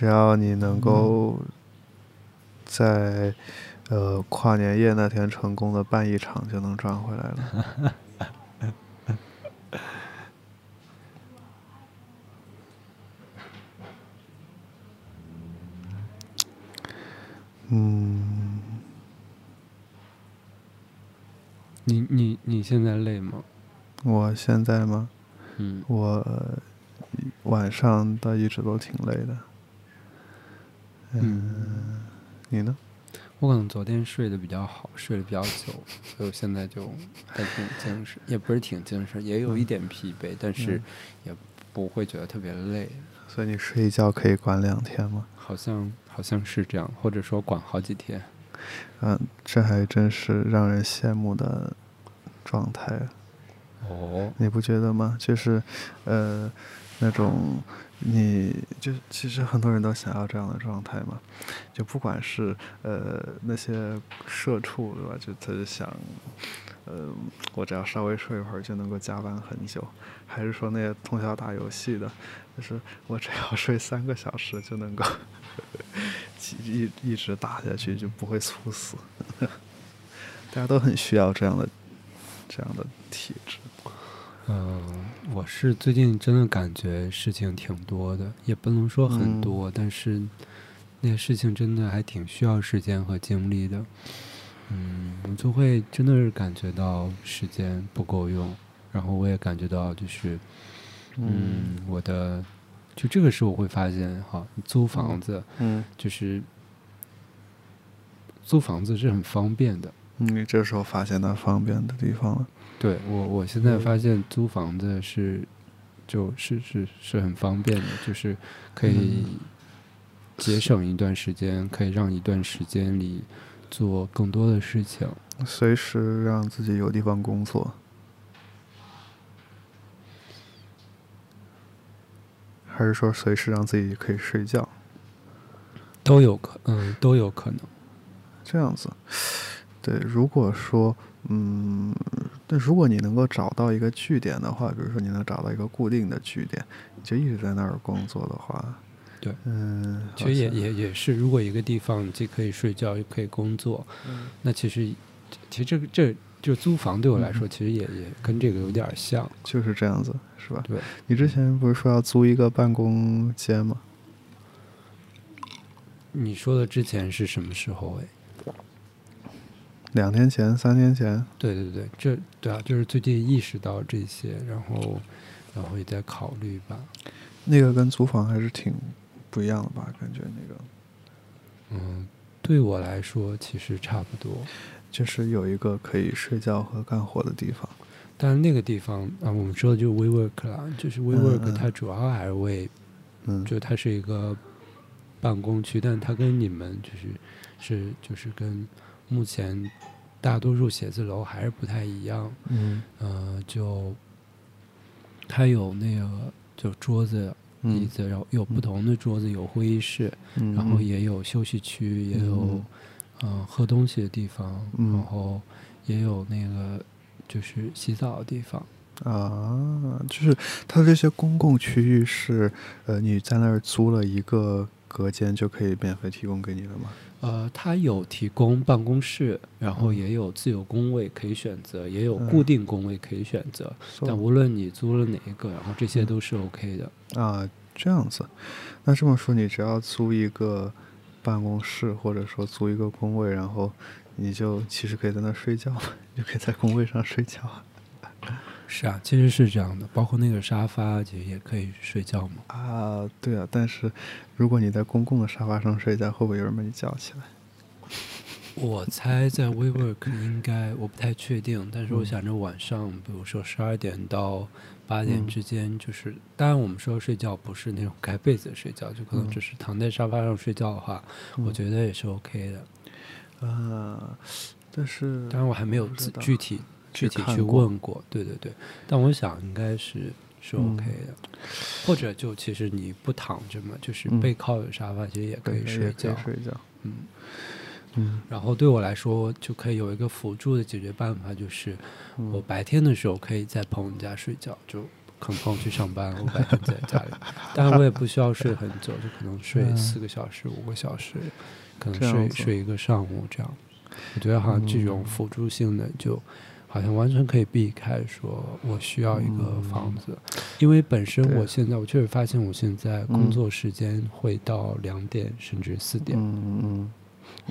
只要你能够在呃跨年夜那天成功的办一场，就能赚回来了。嗯，你你你现在累吗？我现在吗？嗯，我晚上倒一直都挺累的。嗯，你呢？我可能昨天睡得比较好，睡得比较久，所以我现在就还挺精神，也不是挺精神，也有一点疲惫，但是也不会觉得特别累。所以你睡一觉可以管两天吗？好像好像是这样，或者说管好几天。嗯，这还真是让人羡慕的状态。哦，你不觉得吗？就是，呃，那种，你就其实很多人都想要这样的状态嘛。就不管是呃那些社畜对吧？就他就想，呃，我只要稍微睡一会儿就能够加班很久，还是说那些通宵打游戏的，就是我只要睡三个小时就能够 一一直打下去就不会猝死。大家都很需要这样的这样的体质。嗯，我是最近真的感觉事情挺多的，也不能说很多，但是那些事情真的还挺需要时间和精力的。嗯，我就会真的是感觉到时间不够用，然后我也感觉到就是，嗯，我的就这个时候我会发现哈，租房子，嗯，就是租房子是很方便的。你这时候发现它方便的地方了。对我，我现在发现租房子是，就是是是很方便的，就是可以节省一段时间，可以让一段时间里做更多的事情，随时让自己有地方工作，还是说随时让自己可以睡觉，都有可，嗯，都有可能，这样子。对，如果说，嗯，但如果你能够找到一个据点的话，比如说你能找到一个固定的据点，就一直在那儿工作的话，对，嗯，其实也也也是，如果一个地方既可以睡觉又可以工作，那其实，其实这个这就租房对我来说，其实也也跟这个有点像，就是这样子，是吧？对，你之前不是说要租一个办公间吗？你说的之前是什么时候？哎。两天前、三天前，对对对，这对啊，就是最近意识到这些，然后，然后也在考虑吧。那个跟租房还是挺不一样的吧？感觉那个，嗯，对我来说其实差不多，就是有一个可以睡觉和干活的地方。但是那个地方啊，我们说的就是 WeWork 啦，就是 WeWork，它主要还是为，嗯，就它是一个办公区，但它跟你们就是是就是跟。目前大多数写字楼还是不太一样，嗯，呃，就它有那个就桌子、椅子，然后有不同的桌子，有会议室，然后也有休息区，也有嗯。喝东西的地方，然后也有那个就是洗澡的地方。啊，就是它这些公共区域是呃你在那儿租了一个隔间就可以免费提供给你了吗？呃，它有提供办公室，然后也有自由工位可以选择，也有固定工位可以选择。但无论你租了哪一个，然后这些都是 OK 的。啊，这样子。那这么说，你只要租一个办公室，或者说租一个工位，然后你就其实可以在那睡觉，就可以在工位上睡觉。是啊，其实是这样的，包括那个沙发，其实也可以睡觉嘛。啊，对啊，但是如果你在公共的沙发上睡觉，会不会有人把你叫起来？我猜在 WeWork 应该，我不太确定，但是我想着晚上，比如说十二点到八点之间，就是当然我们说睡觉不是那种盖被子睡觉，就可能只是躺在沙发上睡觉的话，我觉得也是 OK 的。啊，但是当然我还没有具体。具体去问过，对对对，但我想应该是是 OK 的，或者就其实你不躺着嘛，就是背靠着沙发，其实也可以睡觉，睡觉，嗯。嗯。然后对我来说，就可以有一个辅助的解决办法，就是我白天的时候可以在朋友家睡觉，就可能朋友去上班，我白天在家里，当然我也不需要睡很久，就可能睡嗯。四个小时、五个小时，可能睡睡一个上午这样。我觉得好像这种嗯辅助性的就。好像完全可以避开，说我需要一个嗯房子，因为本身我现在我确实发现我现在工嗯作时间会到两点甚至四点，嗯嗯，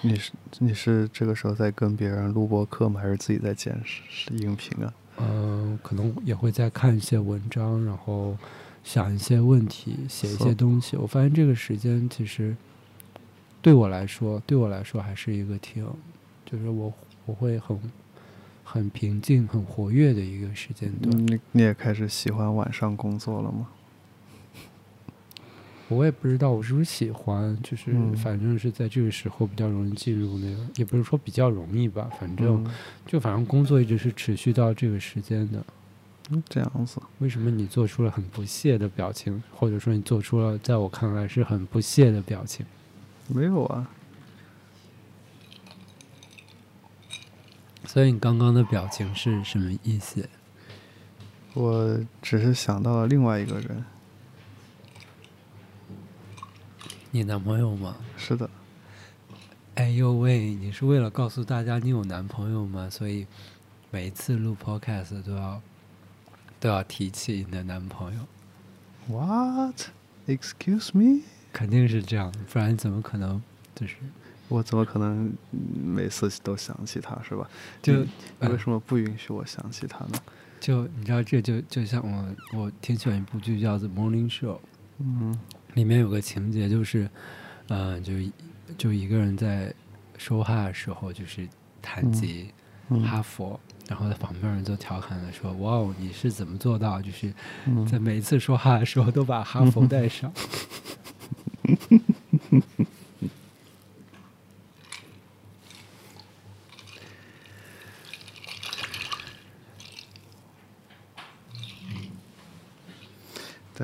你是你是这个时候在跟别人录播课吗？还是自己在剪视音频啊？嗯、可能也会在看一些文章，然后想一些问题，写一些东西。我发现这个时间其实对我来说，对我来说还是一个挺，就是我我会很很平静、很活跃的一个时间段。你你也开始喜欢晚上工作了吗？我也不知道我是不是喜欢，就是嗯反正是在这个时候比较容易进入那个，也不是说比较容易吧，反正嗯就反正工作一直是持续到这个时间的。嗯，这样子，为什么你做出了很不屑的表情，或者说你做出了在我看来是很不屑的表情？没有啊？所以你刚刚的表情是什么意思？我只是想到了另外一个人。你男朋友吗？是的，哎呦喂，你是为了告诉大家你有男朋友吗？所以每一次录 podcast 都要都要提起你的男朋友，What? Excuse me? 肯定是这样，不然怎么可能就是我怎么可能嗯每次都想起他是吧？就为呃什么不允许我想起他呢？就你知道这就就像我我挺喜欢一部剧叫做《Morning Show》，嗯里面有个情节就是，呃，就就一个人在说话的时候就是弹吉嗯哈佛，然后在旁边人就调侃的说：“哇哦，你是怎么做到？就是嗯在每一次说话的时候都把哈佛带上。”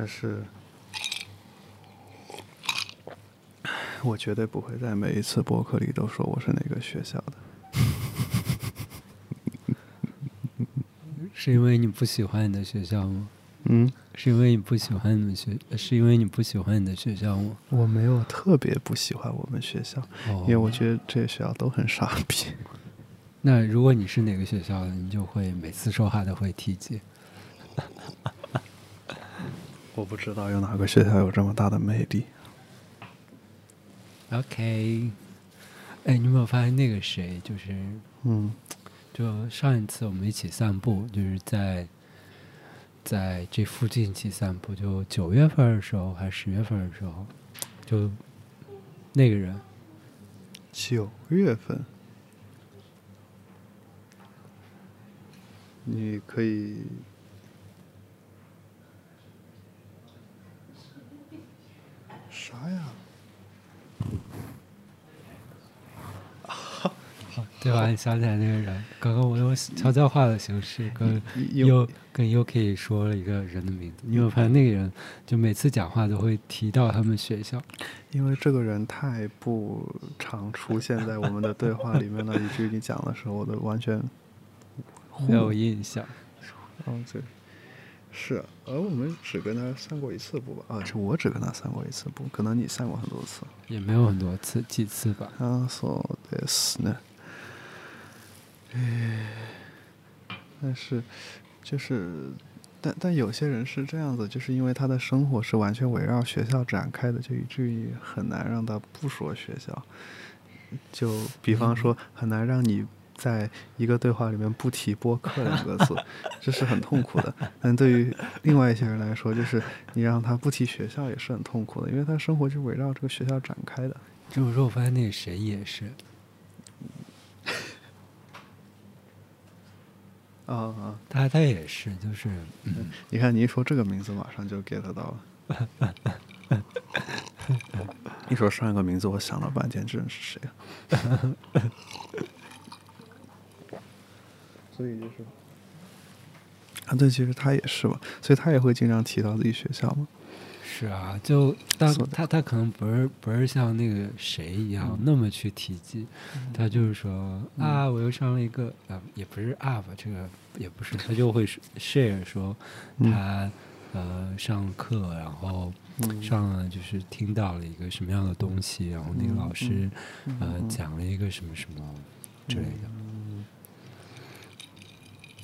但是，我绝对不会在每一次博客里都说我是哪个学校的。是因为你不喜欢你的学校吗？嗯，是因为你不喜欢你们学，是因为你不喜欢你的学校吗？我没有特别不喜欢我们学校，哦因为我觉得这些学校都很傻逼。那如果你是哪个学校的，你就会每次说话都会提及。我不知道有哪个学校有这么大的魅力。OK，哎，你有没有发现那个谁，就是嗯。就上一次我们一起散步，就是在在这附近一起散步，就九月份的时候还是十月份的时候，就那个人，九月份，你可以啥呀？对吧？你想起来那个人，刚刚我用悄悄话的形式跟有又跟 UK 说了一个人的名字，你有发现那个人就每次讲话都会提到他们学校？因为这个人太不常出现在我们的对话里面了，以至于你讲的时候，我都完全没有印象。哦，对，是啊，而我们只跟他散过一次步吧？啊，是我只跟他散过一次步，可能你散过很多次。也没有很多次，几次吧。あそうですね。哎，但是就是，但但有些人是这样子，就是因为他的生活是完全围绕学校展开的，就以至于很难让他不说学校。就比方说，很难让你 在一个对话里面不提播客两个字，这是很痛苦的。但对于另外一些人来说，就是你让他不提学校也是很痛苦的，因为他生活就围绕这个学校展开的。就是说，我发现那个谁也是，啊 啊！他他也是，就是嗯，你看，你一说这个名字，马上就 get 到了。一说上一个名字，我想了半天，这人是谁啊？所以就是啊，对，其实他也是嘛，所以他也会经常提到自己学校嘛。是啊，就当他他可能不是不是像那个谁一样那么去提及，他就是说啊，我又上了一个啊，也不是 up 这个也不是，他就会 share 说嗯他呃上课，然后嗯上了就是听到了一个什么样的东西，然后那个嗯老师嗯呃嗯讲了一个什么什么之类的。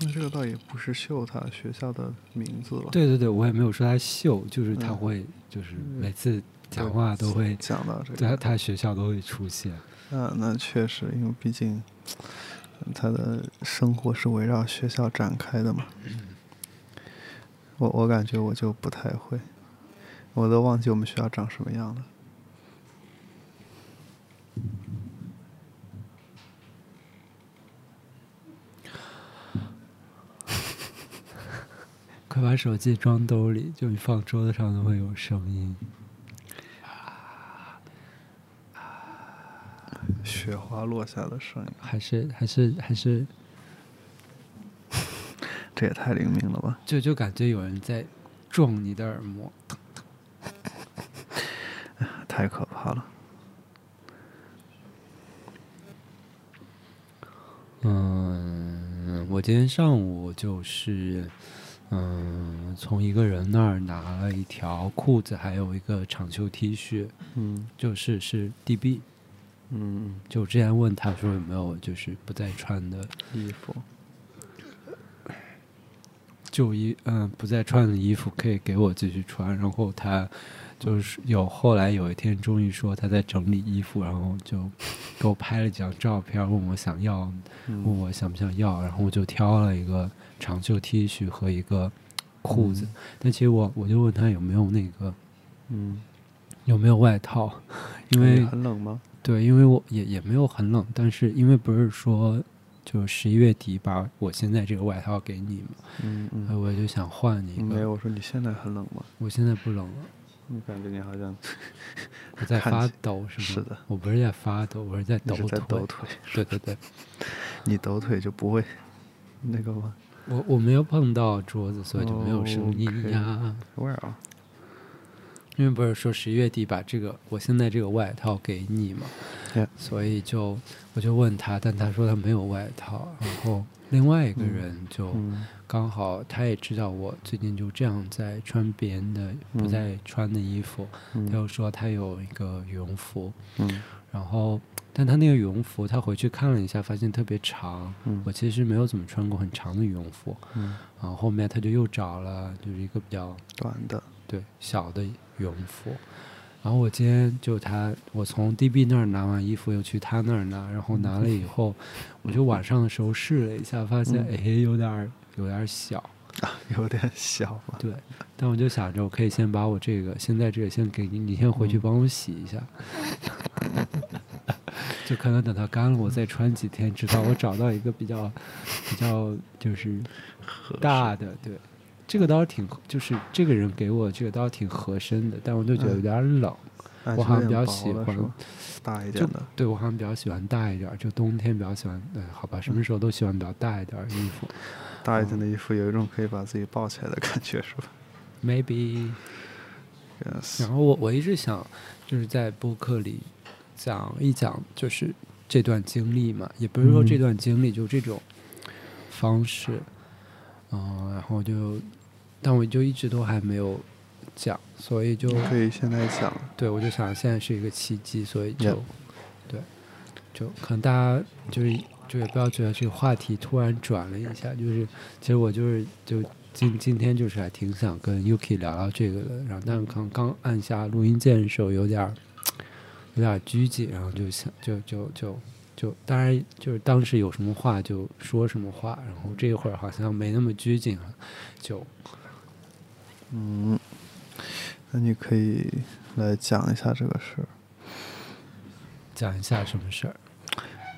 那这个倒也不是秀他学校的名字了，对对对，我也没有说他秀，就是他嗯会就是嗯每次讲话都会讲到这在个，他学校都会出现。那那确实，因为毕竟他的生活是围绕学校展开的嘛。我我感觉我就不太会，我都忘记我们学校长什么样了。快把手机装兜里，就你放桌子上都会有声音。雪花落下的声音，还是还是还是，这也太灵敏了吧！就就感觉有人在撞你的耳膜。太可怕了。嗯，我今天上午就是，嗯，从一个人那儿拿了一条裤子，还有一个长袖 T 恤，嗯就是是 DB。嗯，就之前问他说有没有就是不再穿的衣服，旧衣，嗯，不再穿的衣服可以给我继续穿。然后他就是有后来有一天终于说他在整理衣服，然后就给我拍了几张照片，问我想要，问嗯我想不想要，然后我就挑了一个长袖 T 恤和一个裤子。但其实我我就问他有没有那个嗯，有没有外套，因为很冷吗？对，因为我也也没有很冷，但是因为不是说就十一月底把我现在这个外套给你嘛，嗯我就想换一个。没有，我说你现在很冷吗？我现在不冷了，你感觉你好像 我在发抖是吗？是的，我不是在发抖，我是在抖腿。抖腿，对对对，你抖腿就不会那个吗我我没有碰到桌子，所以就没有声音呀。因为不是说十一月底把这个我现在这个外套给你嘛 Yeah 所以就我就问他，但他说他没有外套。然后另外一个嗯人就嗯刚好他也知道我最近就这样在穿别人的不嗯。再穿的衣服，他嗯又说他有一个羽绒服，嗯。然后但他那个羽绒服他回去看了一下，发现特别长。嗯。我其实没有怎么穿过很长的羽绒服，嗯，然后后面他就又找了就是一个比较短的，对小的羽绒服。然后我今天就他，我从 DB 那儿拿完衣服，又去他那儿拿，然后拿了以后，我就晚上的时候试了一下，发现嗯。哎有点儿有点儿小，有点小嘛。对。但我就想着，我可以先把我这个现在这个先给你，你先回去嗯帮我洗一下，就可能等它干了，我再穿几天，直到我找到一个比较比较就是大的，对。这个倒是挺，就是这个人给我这个倒是挺合身的，但我就觉得有点冷。哎我好像比较喜欢大一点的。对我好像比较喜欢大一点，就冬天比较喜欢，呃，好吧，什么时候都喜欢比较大一点的衣服。大一点的衣服有一种可以把自己抱起来的感觉，是吧 Maybe，？Yes，然后我我一直想就是在播客里讲一讲，就是这段经历嘛，也不是说这嗯段经历就这种方式，嗯、然后就，但我就一直都还没有讲，所以就可以现在讲。对，我就想现在是一个契机，所以就对，就可能大家就是就也不要觉得这个话题突然转了一下，就是其实我就是就今今天就是还挺想跟 Yuki 聊聊这个的，然后但是可能刚按下录音键的时候有点儿有点拘谨，然后就想就就就就当然就是当时有什么话就说什么话，然后这一会儿好像没那么拘谨了，就嗯，那你可以来讲一下这个事儿，讲一下什么事儿。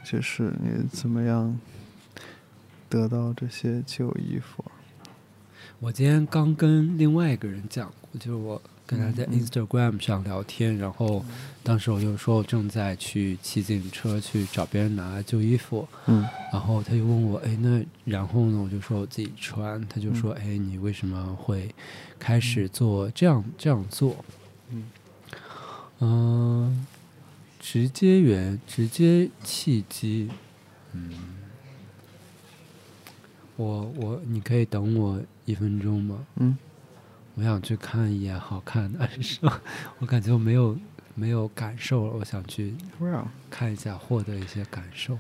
就是你怎么样得到这些旧衣服？我今天刚跟另外一个人讲过，就是我跟他在 Instagram 上聊天，然后当时我就说我正在去骑自行车去找别人拿旧衣服，嗯。然后他就问我，哎，那然后呢？我就说我自己穿，他就说，嗯哎，你为什么会开始做这样这样做？嗯。嗯、直接原直接契机，嗯，我我你可以等我一分钟吗？嗯我想去看一眼好看的，但是我感觉我没有没有感受了，我想去看一下，获得一些感受。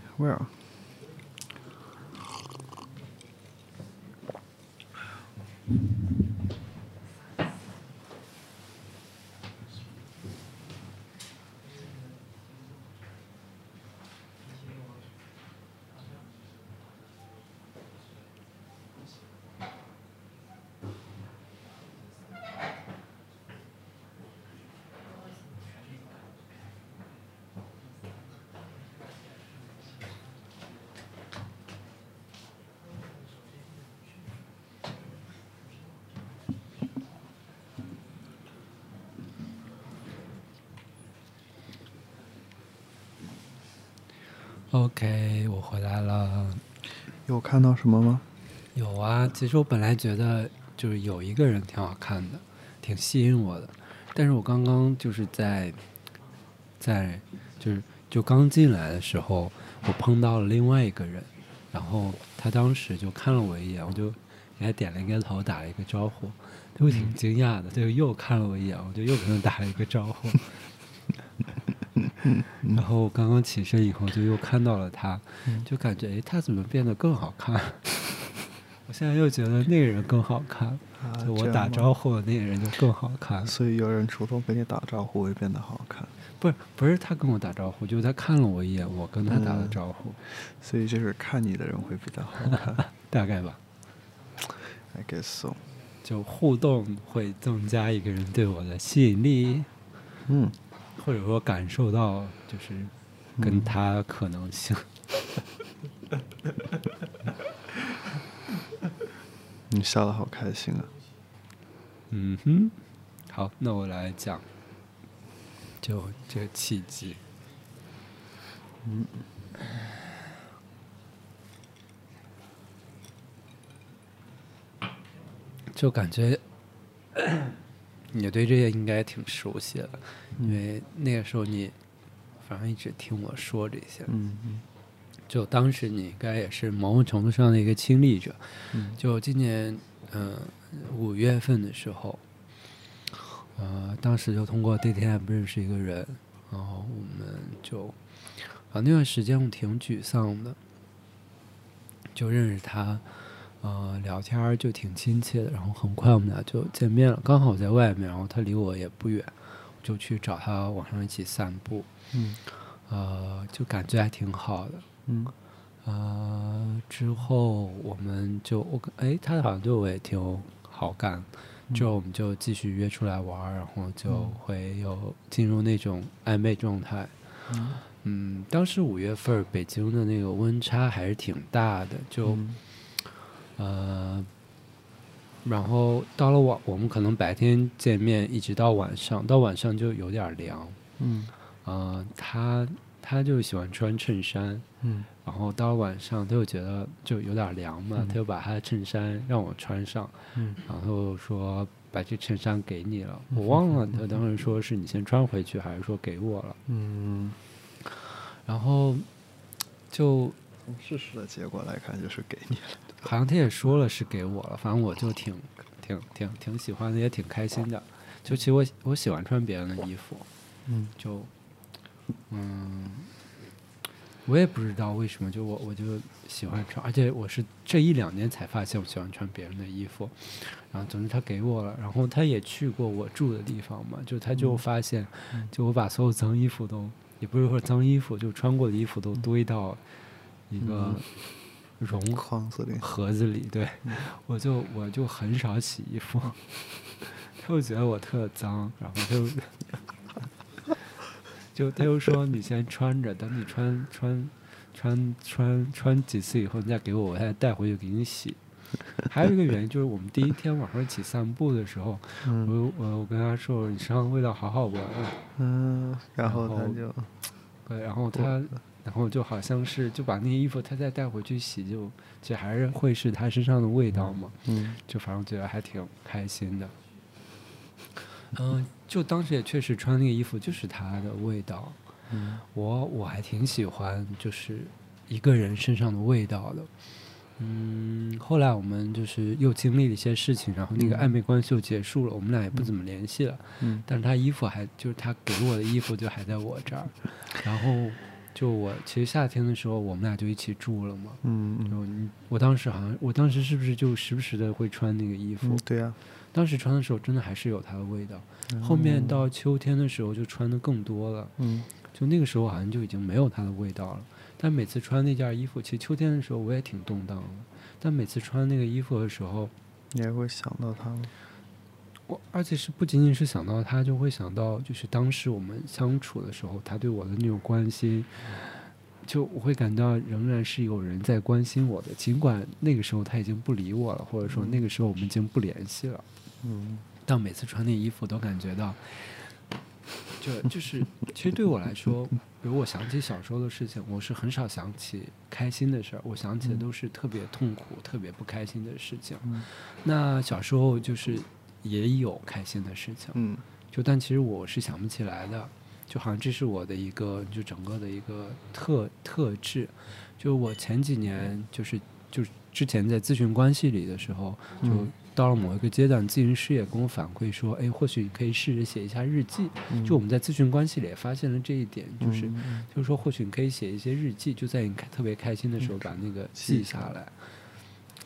OK，我回来了。有看到什么吗？有啊，其实我本来觉得就是有一个人挺好看的，挺吸引我的，但是我刚刚就是在在就是就刚进来的时候，我碰到了另外一个人，然后他当时就看了我一眼，我就给他点了一个头，打了一个招呼，他就挺惊讶的，他就又看了我一眼，我就又跟他打了一个招呼。然后我刚刚起身以后，就又看到了他，就感觉诶，他怎么变得更好看？我现在又觉得那个人更好看，啊，就我打招呼的那个人就更好看。所以有人主动跟你打招呼会变得好看，不是不是他跟我打招呼，就是他看了我一眼，我跟他打了嗯招呼，所以就是看你的人会比较好看。大概吧。I guess so。就互动会增加一个人对我的吸引力，嗯，或者说感受到就是跟嗯他可能性。你笑的好开心啊。嗯哼，好，那我来讲，就这个契机。嗯，就感觉你对这些应该挺熟悉的，因嗯为那个时候你反正一直听我说这些。嗯嗯就当时你应该也是某种程度上的一个亲历者。嗯就今年嗯五月份的时候，呃，当时就通过 DTM 认识一个人，然后我们就啊那段时间我挺沮丧的，就认识他，呃，聊天就挺亲切的，然后很快我们俩就见面了，刚好在外面，然后他离我也不远，就去找他晚上一起散步，嗯呃，就感觉还挺好的。嗯呃，之后我们就我跟哎，他好像对我也挺有好感，之后我们就继续约出来玩儿，然后就嗯会有进入那种暧昧状态。嗯嗯，当时五月份北京的那个温差还是挺大的，就、嗯呃，然后到了晚，我们可能白天见面，一直到晚上，到晚上就有点凉。嗯呃，他他就喜欢穿衬衫，嗯然后到了晚上，他又觉得就有点凉嘛，嗯他就把他的衬衫让我穿上，嗯然后说把这衬衫给你了，嗯我忘了 他当时说是你先穿回去，还是说给我了，嗯，然后就从事实的结果来看，就是给你了。好像他也说了是给我了，反正我就挺挺挺挺喜欢的，也挺开心的。就其实我我喜欢穿别人的衣服，嗯。就嗯，我也不知道为什么，就我我就喜欢穿，而且我是这一两年才发现我喜欢穿别人的衣服。然后总之他给我了，然后他也去过我住的地方嘛，就他就发现，就我把所有脏衣服都，也不是说脏衣服，就穿过的衣服都堆到一个容框子里，盒子里，对，我就我就很少洗衣服，他就觉得我特脏，然后他就就他又说你先穿着，等你穿穿穿穿穿几次以后，你再给我，我再带回去给你洗。还有一个原因就是我们第一天晚上一起散步的时候，嗯。我我我跟他说你身上味道好好闻啊，嗯，然后然后他就对，然后他，然后就好像是就把那个衣服他再带回去洗，就就还是会是他身上的味道嘛，嗯就反正觉得还挺开心的。嗯，就当时也确实穿那个衣服就是他的味道，嗯。我我还挺喜欢就是一个人身上的味道的，嗯，后来我们就是又经历了一些事情，然后那个嗯。暧昧关系就结束了，我们俩也不怎么联系了。嗯。但是他衣服还就是他给我的衣服就还在我这儿，然后就我其实夏天的时候我们俩就一起住了嘛。嗯嗯就你我当时好像我当时是不是就时不时的会穿那个衣服？嗯，对呀、当时穿的时候真的还是有它的味道。后面到秋天的时候就穿的更多了，嗯就那个时候好像就已经没有它的味道了。但每次穿那件衣服，其实秋天的时候我也挺动荡的。但每次穿那个衣服的时候，你还会想到它吗？我而且是不仅仅是想到他，就会想到就是当时我们相处的时候，他对我的那种关心，就我会感到仍然是有人在关心我的，尽管那个时候他已经不理我了，或者说那个时候我们已经不联系了。嗯但每次穿那衣服都感觉到，就就是其实对我来说，比如我想起小时候的事情，我是很少想起开心的事儿，我想起的都是特别痛苦、特别不开心的事情。嗯那小时候就是也有开心的事情，嗯。就但其实我是想不起来的，就好像这是我的一个就整个的一个特特质。就我前几年就是就之前在咨询关系里的时候，就嗯到了某一个阶段，咨询师也跟我反馈说，哎，或许你可以试着写一下日记。嗯，就我们在咨询关系里也发现了这一点，就是就是说，或许你可以写一些日记，就在你特别开心的时候把那个记下来。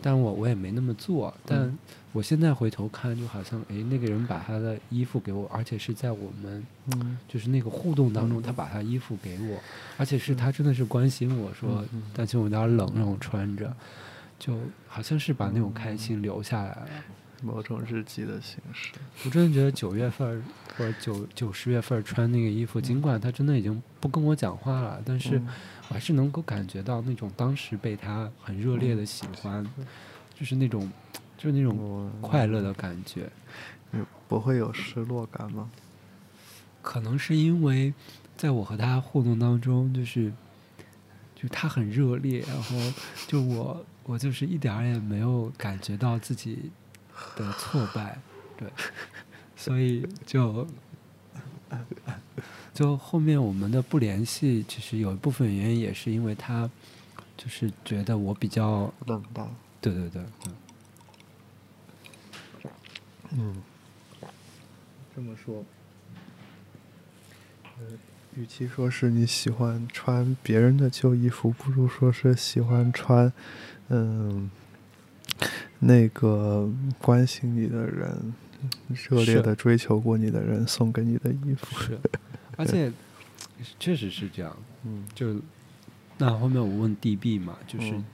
但我我也没那么做，但嗯我现在回头看，就好像哎，那个人把他的衣服给我，而且是在我们嗯。就是那个互动当中，他把他衣服给我，而且是他真的是关心我说担心我有点冷，让我穿着，就好像是把那种开心留下来了。某种日记的形式。我真的觉得九月份儿或者九九十月份穿那个衣服，尽管他真的已经不跟我讲话了，但是嗯我还是能够感觉到那种当时被他很热烈的喜欢，就是那种就是那种快乐的感觉。有不会有失落感吗？可能是因为在我和他互动当中，就是就他很热烈，然后就我我就是一点儿也没有感觉到自己的挫败，对，所以就就后面我们的不联系，其实有一部分原因也是因为他就是觉得我比较，冷淡。对对对，嗯嗯，这么说，呃，与其说是你喜欢穿别人的旧衣服，不如说是喜欢穿，嗯，那个关心你的人、热烈的追求过你的人送给你的衣服。是，而且确实是这样，嗯。就那后面我问 DB 嘛，就是、嗯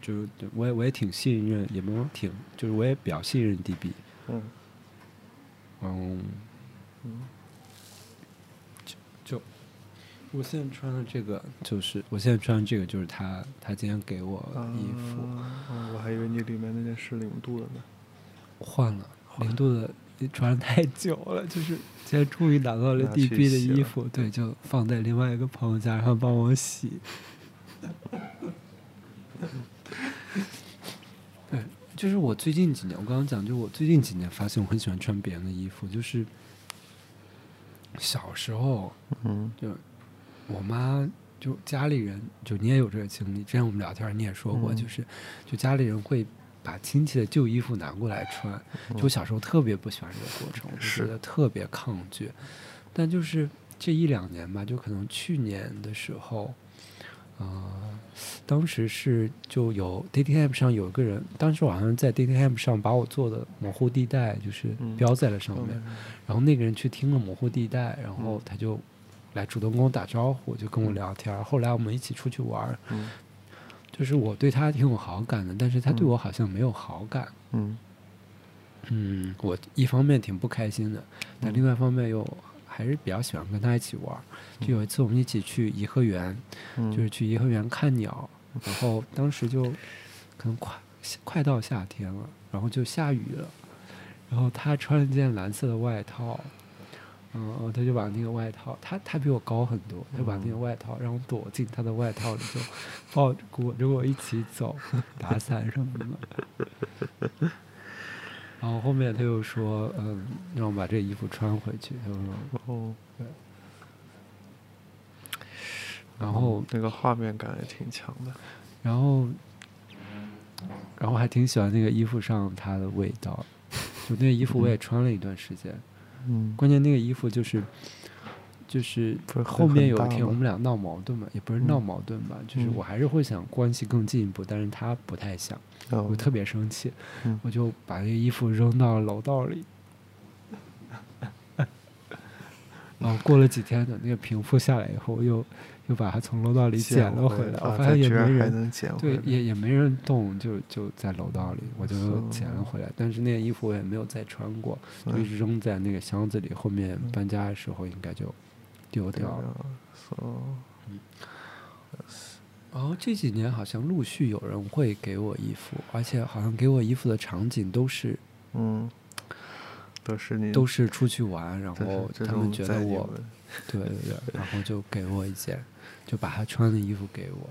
就对我也我也挺信任，也没有挺，就是我也比较信任 DB，嗯。嗯，嗯我现在穿的这个就是我现在穿的这个就是他他今天给我的衣服、我还以为你里面那件是零度的呢。换了，零度的穿得太久了，就是现在终于拿到了 DB 的衣服，对，就放在另外一个朋友家，然后帮我洗。对，就是我最近几年，我刚刚讲，就我最近几年发现我很喜欢穿别人的衣服，就是小时候嗯就我妈就家里人，就你也有这个经历，之前我们聊天你也说过，嗯就是就家里人会把亲戚的旧衣服拿过来穿，就我小时候特别不喜欢这个过程，我就觉得特别抗拒。但就是这一两年吧，就可能去年的时候，呃，当时是就有 dating app 上有一个人，当时我好像在 dating app 上把我做的模糊地带就是嗯。标在了上面，嗯。然后那个人去听了模糊地带，然后他就来主动跟我打招呼，就跟我聊天。后来我们一起出去玩，嗯就是我对他挺有好感的，但是他对我好像没有好感。嗯嗯，我一方面挺不开心的，但嗯另外一方面又还是比较喜欢跟他一起玩。就有一次我们一起去颐和园，嗯，就是去颐和园看鸟，然后当时就可能快快到夏天了，然后就下雨了，然后他穿了件蓝色的外套，嗯，他就把那个外套，他他比我高很多，他把那个外套让我躲进他的外套里，就抱着裹着我一起走，打伞什么的。然后后面他又说，嗯，让我把这衣服穿回去。他说，哦，对然后那个画面感也挺强的。然后然后还挺喜欢那个衣服上它的味道，就那衣服我也穿了一段时间。嗯，关键那个衣服就是，就是后面有一天我们俩闹矛盾嘛，也不是闹嗯矛盾吧，就是嗯我还是会想关系更进一步，但是他不太想，哦。我特别生气，嗯。我就把那个衣服扔到楼道里。然后过了几天，等那个平复下来以后，又又把它从楼道里捡了回来。我啊发现也没人，捡对，也也没人动，就就在楼道里，我就捡了回来。但是那件衣服我也没有再穿过，就一嗯直扔在那个箱子里。后面嗯搬家的时候应该就丢掉了。啊，so 然后这几年好像陆续有人会给我衣服，而且好像给我衣服的场景都是嗯，都是你都是出去玩，然后他们觉得我对对对，然后就给我一件，就把他穿的衣服给我，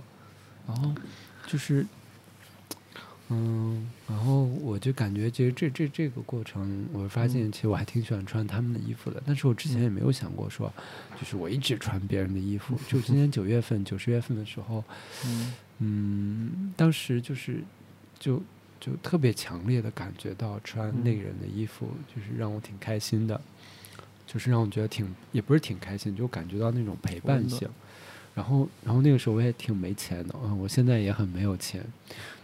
然后就是，嗯，然后我就感觉其实这这这个过程，我发现其实我还挺喜欢穿他们的衣服的，但是我之前也没有想过说，就是我一直穿别人的衣服，就今年九月份、九十月份的时候，嗯嗯，当时就是就就特别强烈的感觉到穿那个人的衣服，就是让我挺开心的，就是让我觉得挺也不是挺开心，就感觉到那种陪伴性。然后，然后那个时候我也挺没钱的，嗯，我现在也很没有钱，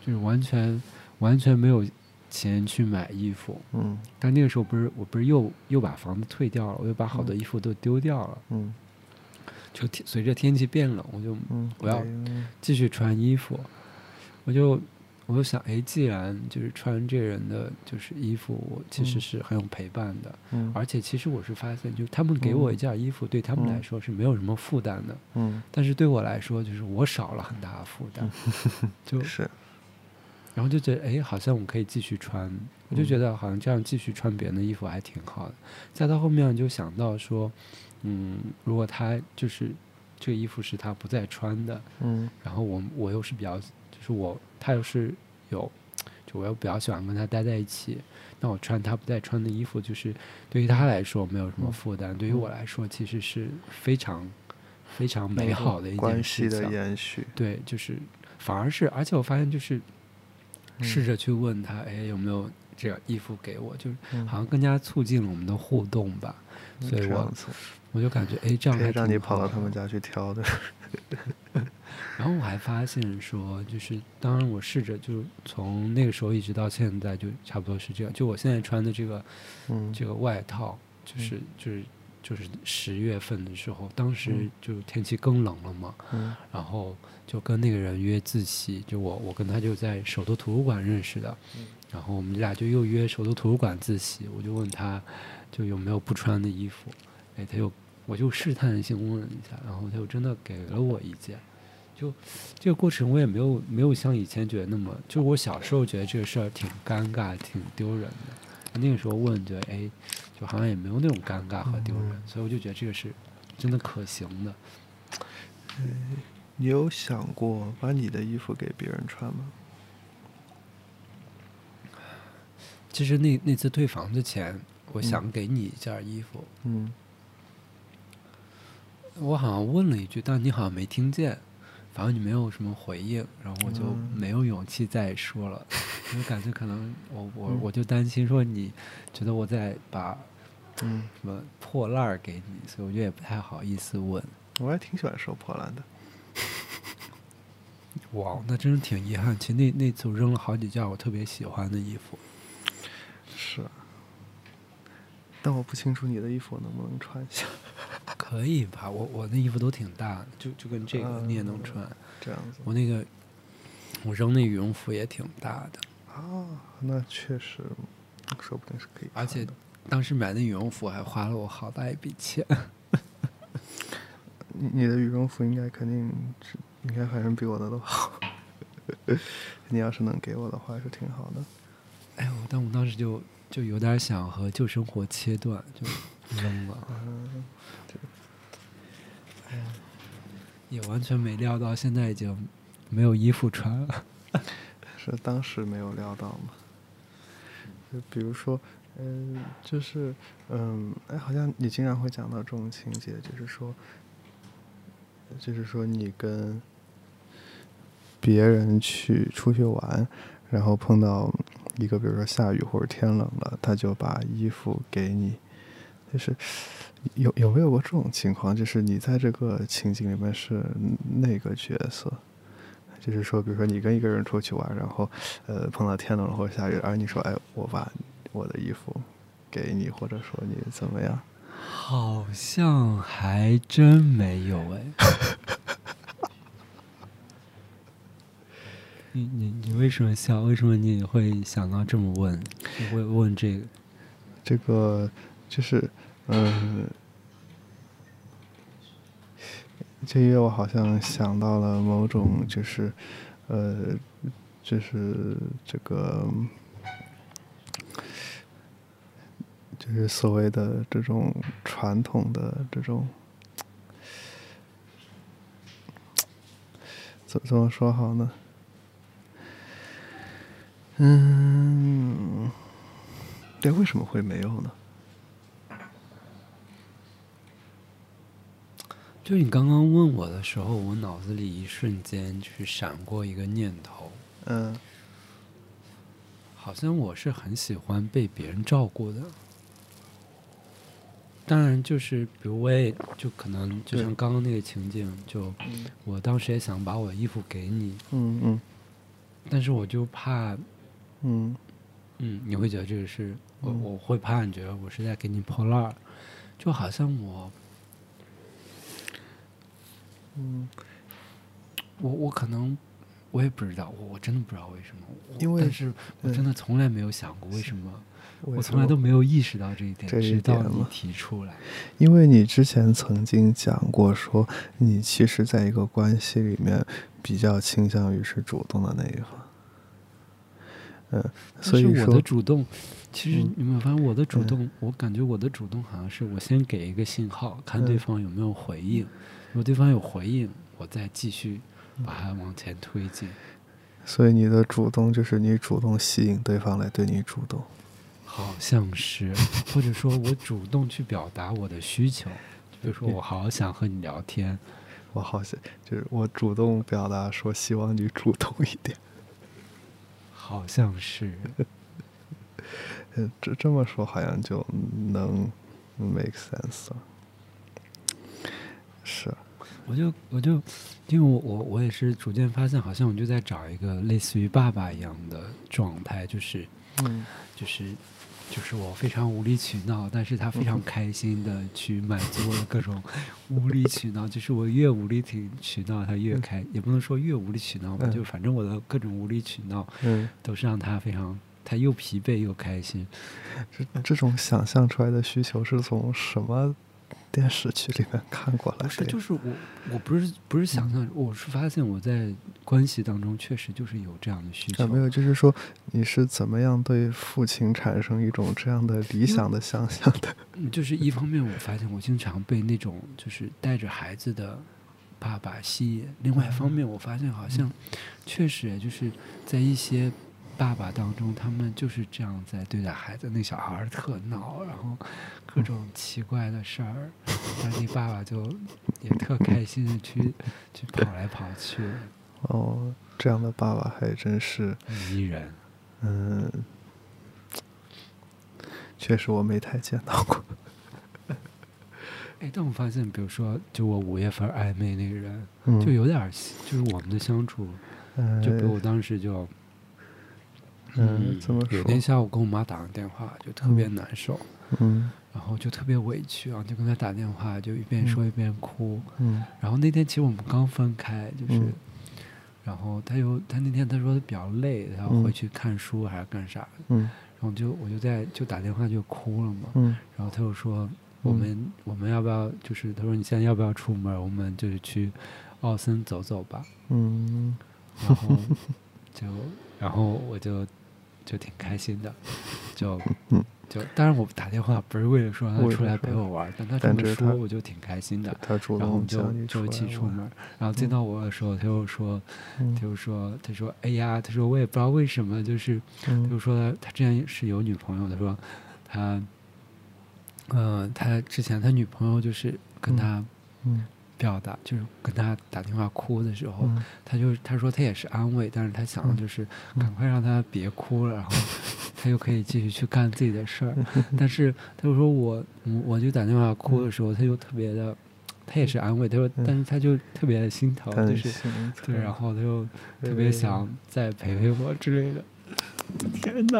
就是完全完全没有钱去买衣服。嗯。但那个时候不是我不是又又把房子退掉了，我又把好多嗯衣服都丢掉了，嗯。就随着天气变冷，我就嗯，我要继续穿衣服，我就我就想，哎，既然就是穿这人的就是衣服，我其实嗯。是很有陪伴的，嗯。而且其实我是发现，就他们给我一嗯。件衣服，对他们来嗯。说是没有什么负担的，嗯。但是对我来说，就是我少了很大的负担，就是。然后就觉得，哎，好像我可以继续穿，我就嗯。觉得好像这样继续穿别人的衣服还挺好的。再到后面就想到说，嗯，如果他就是这个衣服是他不再穿的，嗯。然后我我又是比较，就是我他又是有，就我又比较喜欢跟他待在一起，那我穿他不再穿的衣服，就是对于他来说没有什么嗯负担，对于我来说其实是非常非常美好的一件关系的事情。延续，对，就是反而是，而且我发现就是试嗯着去问他，哎，有没有这个衣服给我，就是嗯好像更加促进了我们的互动吧。嗯所以我我就感觉，哎，这样可以还挺让你跑到他们家去挑的，然后我还发现说，就是当然我试着就从那个时候一直到现在，就差不多是这样。就我现在穿的这个嗯。这个外套，就是就是就是十月份的时候，当时嗯。就天气更冷了嘛，嗯。然后就跟那个人约自习，就我我跟他就在首都图书馆认识的，然后我们俩就又约首都图书馆自习，我就问他就有没有不穿的衣服，哎，他又我就试探性问了一下，然后他就真的给了我一件。就这个过程，我也没有没有像以前觉得那么，就是我小时候觉得这个事儿挺尴尬、挺丢人的。那个时候问，觉得哎，就好像也没有那种尴尬和丢人，嗯所以我就觉得这个是真的可行的。嗯你有想过把你的衣服给别人穿吗？其实那那次退房之前，我嗯想给你一件衣服，嗯我好像问了一句，但你好像没听见，反正你没有什么回应，然后我就嗯没有勇气再说了，因为感觉可能我我嗯我就担心说你觉得我在把嗯，什么破烂儿给你，所以我觉得也不太好意思问。我还挺喜欢收破烂的。哇，那真是挺遗憾。其实那那次我扔了好几件我特别喜欢的衣服，是啊，但我不清楚你的衣服我能不能穿下。可以吧？我我那衣服都挺大的，就就跟这个你也能嗯穿。这样子我那个我扔那羽绒服也挺大的，啊，那确实，说不定是可以。而且当时买那羽绒服还花了我好大一笔钱。你你的羽绒服应该肯定是，应该反正比我的都好。你要是能给我的话，是挺好的。哎呦，但我当时就就有点想和旧生活切断，就扔了。嗯，也完全没料到，现在已经没有衣服穿了。是当时没有料到嘛。就比如说，嗯、就是，嗯，哎，好像你经常会讲到这种情节，就是说，就是说你跟别人去出去玩，然后碰到一个比如说下雨或者天冷了，他就把衣服给你，就是有有没有过这种情况？就是你在这个情景里面是那个角色，就是说，比如说你跟一个人出去玩，然后呃碰到天冷了或者下雨，而你说哎，我把我的衣服给你，或者说你怎么样？好像还真没有哎。你你你为什么笑？为什么你会想到这么问？你会问这个？这个就是嗯，就因为我好像想到了某种，就是呃，就是这个，就是所谓的这种传统的这种，怎怎么说好呢？嗯，对，为什么会没有呢？就你刚刚问我的时候，我脑子里一瞬间就是闪过一个念头，嗯，好像我是很喜欢被别人照顾的。当然，就是比如我也就可能就像刚刚那个情景，就我当时也想把我衣服给你，嗯嗯，但是我就怕。嗯，嗯，你会觉得这个是我，我会怕你觉得我是在给你破烂儿，就好像我，嗯，我我可能我也不知道，我我真的不知道为什么，因为但是我真的从来没有想过为什么，我从来都没有意识到这一点，直到你提出来。因为你之前曾经讲过，说你其实在一个关系里面比较倾向于是主动的那一方。嗯，所以我的主动，其实你有没有发现我的主动？我感觉我的主动好像是我先给一个信号，看对方有没有回应。如果对方有回应，我再继续把它往前推进。所以你的主动就是你主动吸引对方来对你主动，好像是，或者说我主动去表达我的需求，比如说我好想和你聊天，我好想就是我主动表达说希望你主动一点。好像是，嗯，这这么说好像就能 make sense 了。是，我就我就，因为我我我也是逐渐发现，好像我就在找一个类似于爸爸一样的状态，就是，嗯，就是。就是我非常无理取闹，但是他非常开心的去满足我的各种无理取闹。就是我越无理取取闹，他越开，也不能说越无理取闹吧，就反正我的各种无理取闹，嗯，都是让他非常，他又疲惫又开心。这这种想象出来的需求是从什么？电视剧里面看过了，不是，就是我，我不是不是想象，我是发现我在关系当中确实就是有这样的需求。没有，就是说你是怎么样对父亲产生一种这样的理想的想象的？就是一方面，我发现我经常被那种就是带着孩子的爸爸吸引；，另外一方面，我发现好像确实就是在一些。爸爸当中，他们就是这样在对待孩子。那小孩特闹，然后各种奇怪的事儿，但你爸爸就 也特开心的去去跑来跑去。哦，这样的爸爸还真是迷人。嗯，确实我没太见到过。哎，但我发现，比如说，就我五月份暧昧那个人，就有点，就是我们的相处，就比如我当时就。嗯，有天下午跟我妈打个电话，就特别难受，嗯，然后就特别委屈啊，就跟他打电话，就一边说一边哭，嗯，然后那天其实我们刚分开，就是，然后他又他那天他说他比较累，他要回去看书还是干啥，嗯，然后就我就在就打电话就哭了嘛，嗯，然后他又说我们我们要不要就是他说你现在要不要出门，我们就是去奥森走走吧，嗯，然后就然后我就。就挺开心的，就 就当然我打电话不是为了说他出来陪我玩，但他这么说我就挺开心的。然后我们就就一起出门，然后见到我的时候，他又说，他又说，他说，哎呀，他说我也不知道为什么，就是他就说他之前是有女朋友，他说他，呃，他之前他女朋友就是跟他，表达，就是跟他打电话哭的时候，嗯。他就他说他也是安慰，但是他想的就是赶快让他别哭了，然后他又可以继续去干自己的事儿。但是他就说我我我就打电话哭的时候，他就特别的，他也是安慰，他说，嗯但是他就特别的心疼，就是对，然后他就特别想再陪陪我之类的。天哪！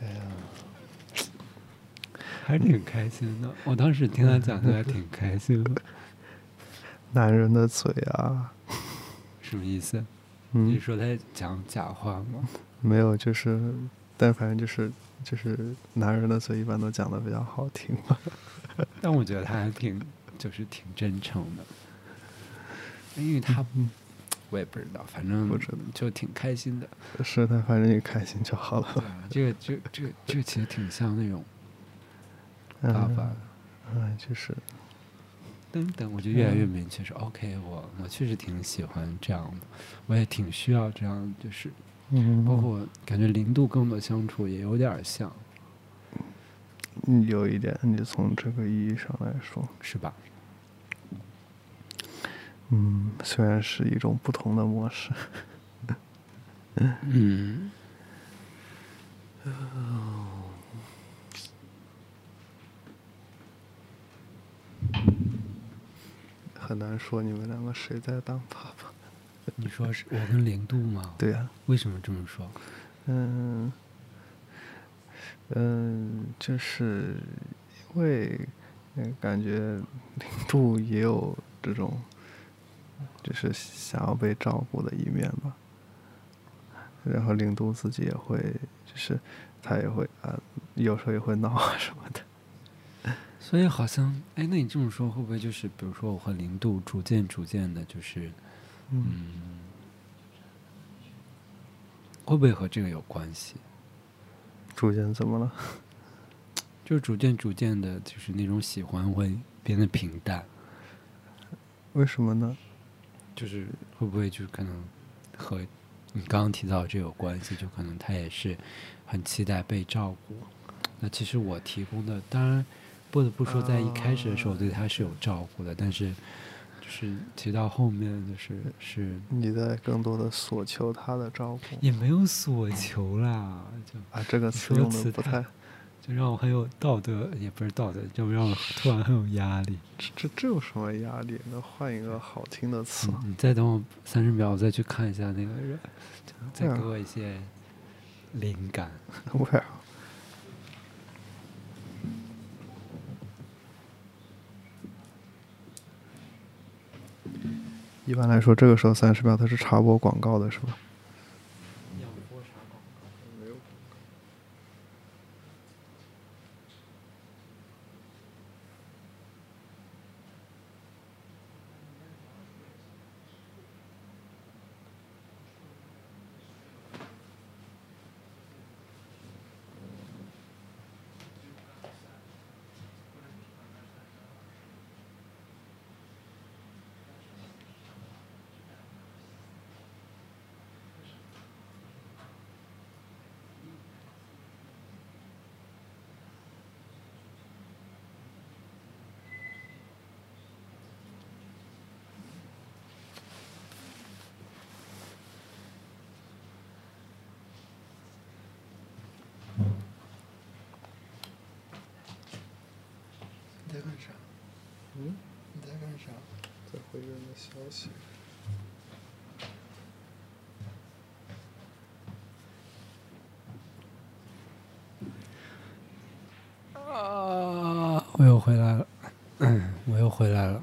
哎呀，还挺开心的。我当时听他讲的还挺开心的。男人的嘴啊，什么意思？你嗯，说他讲假话吗？没有，就是，但反正就是就是男人的嘴一般都讲的比较好听嘛。但我觉得他还挺，就是挺真诚的，因为他嗯，我也不知道，反正不知道就挺开心的。是他，反正你开心就好了。对啊，这个这这个这个其实挺像那种 爸嗯爸。嗯，就是，等等，我就越来越明确说，OK，我我确实挺喜欢这样的，我也挺需要这样，就是嗯，包括感觉零度跟我们相处也有点像，嗯有一点，你从这个意义上来说，是吧？嗯，虽然是一种不同的模式。嗯，很难说你们两个谁在当爸爸。你说是我跟零度吗？对呀、为什么这么说？嗯嗯，就是因为嗯感觉零度也有这种，就是想要被照顾的一面吧。然后零度自己也会，就是他也会啊，有时候也会闹啊什么的。所以好像，哎，那你这么说会不会就是，比如说我和零度逐渐逐渐的，就是，嗯，嗯，会不会和这个有关系？逐渐怎么了？就是逐渐逐渐的，就是那种喜欢会变得平淡，为什么呢？就是会不会就是可能和你刚刚提到这有关系？就可能他也是很期待被照顾。那其实我提供的，当然不得不说，在一开始的时候对他是有照顾的，但是就是提到后面就是是你在更多的索求他的照顾也没有索求啦，就啊，这个词说用的不太，就让我很有道德，也不是道德，就让我突然很有压力。这这这有什么压力？那换一个好听的词。嗯你再等我三十秒，我再去看一下那个人，再给我一些灵感。Well，一般来说，这个时候三十秒它是插播广告的，是吧？在干啥？嗯，你在干啥？在回人的消息。啊！我又回来了，嗯，我又回来了。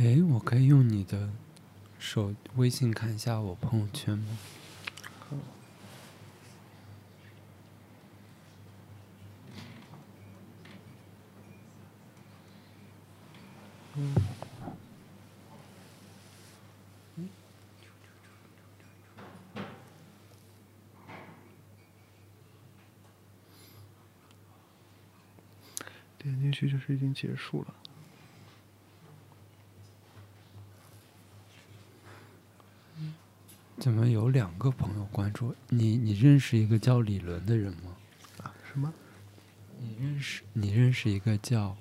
哎，我可以用你的手微信看一下我朋友圈吗？嗯。点进去就是已经结束了。怎么有两个朋友关注你？你认识一个叫李伦的人吗？啊？什么？你认识？你认识一个叫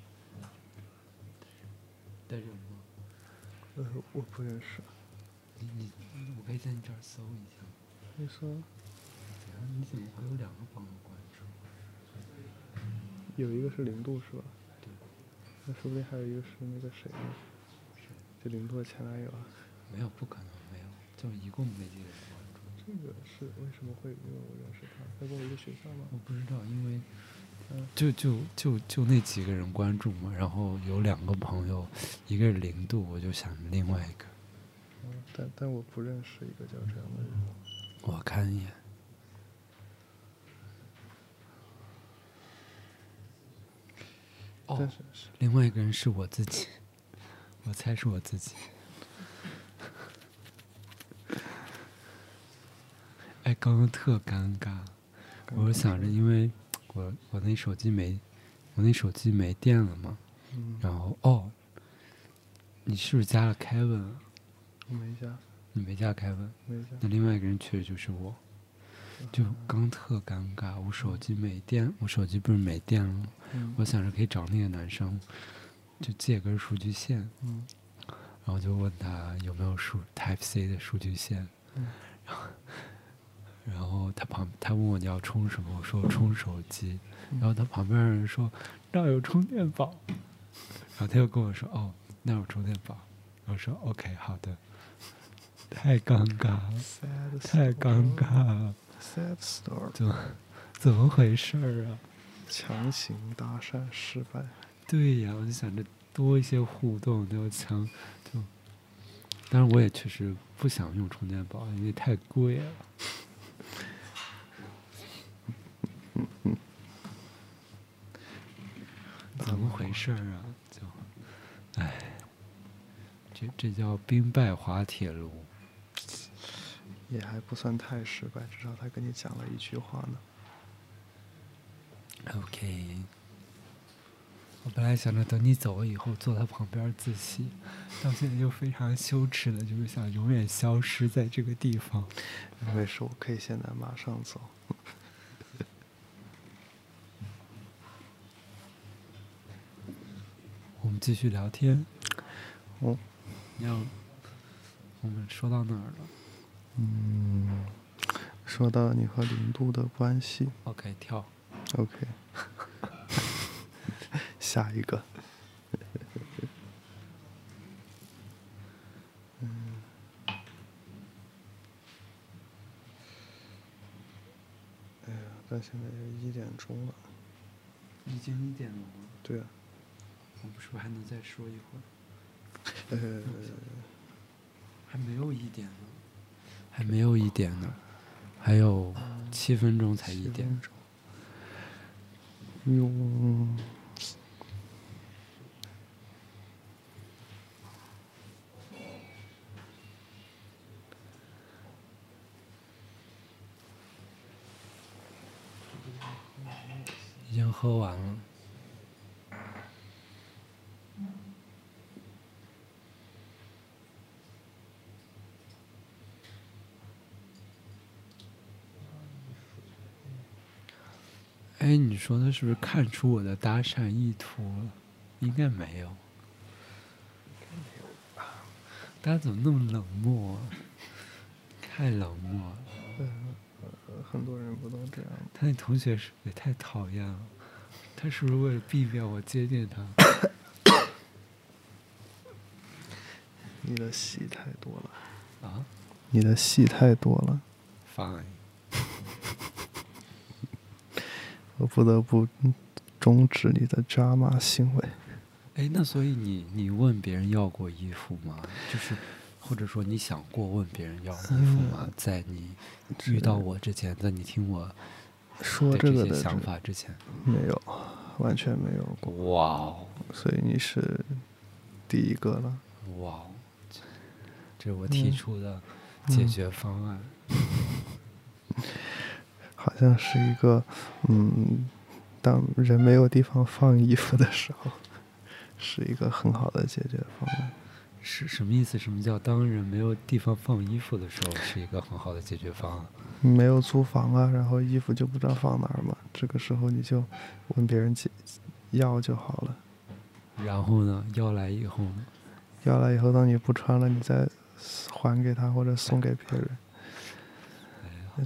的人吗？呃，我不认识。你你，我可以在你这儿搜一下。你说？你怎么会有两个朋友关注？有一个是零度是吧？对。那说不定还有一个是那个谁呢？就零度的前男友啊？没有，不可能。就一共没几个人关注。这个是为什么会因为我认识他，他跟我一个学校吗？我不知道，因为，就就就就那几个人关注嘛，然后有两个朋友，一个是零度，我就想另外一个。嗯，但但我不认识一个叫这样的人。我看一眼。哦，另外一个人是我自己，我猜是我自己。刚刚特尴尬，我想着，因为我我那手机没，我那手机没电了嘛，然后哦，你是不是加了凯文？我没加。你没加凯文？没加。那另外一个人确实就是我，就刚特尴尬，我手机没电，我手机不是没电了吗？我想着可以找那个男生，就借根数据线，然后就问他有没有数 Type C 的数据线，然后。然后他旁他问我你要充什么，我说充手机。然后他旁边人说那有充电宝。然后他又跟我说哦那有充电宝。我说 OK 好的。太尴尬了，太尴尬了。Sad story。怎么怎么回事儿啊？强行搭讪失败。对呀，我就想着多一些互动，就强就。但是我也确实不想用充电宝，因为太贵了。怎么回事儿啊？就，哎，这这叫兵败滑铁卢，也还不算太失败，至少他跟你讲了一句话呢。OK，我本来想着等你走了以后坐他旁边自习，到现在就非常羞耻的，就是想永远消失在这个地方。没事，我可以现在马上走。们继续聊天。哦，要我们说到哪儿了？嗯，说到你和零度的关系。OK，跳。OK，下一个。嗯。哎呀，但现在一点钟了。已经一点了吗？对啊。我们是不是还能再说一会儿？呃，还没有一点呢，还没有一点呢，还有七分钟才一点。哟，已经喝完了。哎，你说他是不是看出我的搭讪意图了？应该没有。大家怎么那么冷漠？太冷漠了。嗯，很多人不都这样。他那同学是也太讨厌了。他是不是为了避免我接近他？你的戏太多了。啊？你的戏太多了。Fine。我不得不终止你的抓马行为。哎，那所以你你问别人要过衣服吗？就是或者说你想过问别人要衣服吗？在你遇到我之前，在你听我说这些这个的想法之前，没有，完全没有过，哇哦所以你是第一个了。哇哦，这我提嗯出的解决方案。好像是一个，嗯，当人没有地方放衣服的时候，是一个很好的解决方案。是什么意思？什么叫当人没有地方放衣服的时候，是一个很好的解决方案？没有租房啊，然后衣服就不知道放哪儿嘛，这个时候你就问别人借要就好了。然后呢，要来以后呢？要来以后，当你不穿了，你再还给他或者送给别人，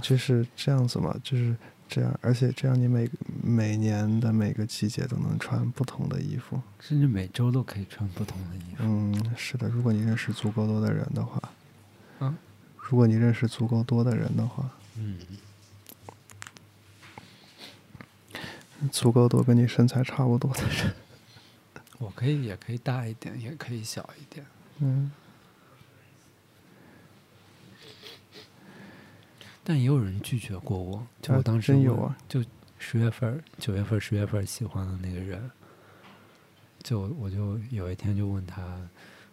就是这样子嘛，就是这样，而且这样你每每年的每个季节都能穿不同的衣服。甚至每周都可以穿不同的衣服。嗯，是的，如果你认识足够多的人的话，嗯，如果你认识足够多的人的话，嗯，足够多跟你身材差不多的人，我可以也可以大一点，也可以小一点。嗯，但也有人拒绝过我，就啊我当时问真有啊，就十月份、九月份、十月份喜欢的那个人，就我就有一天就问他，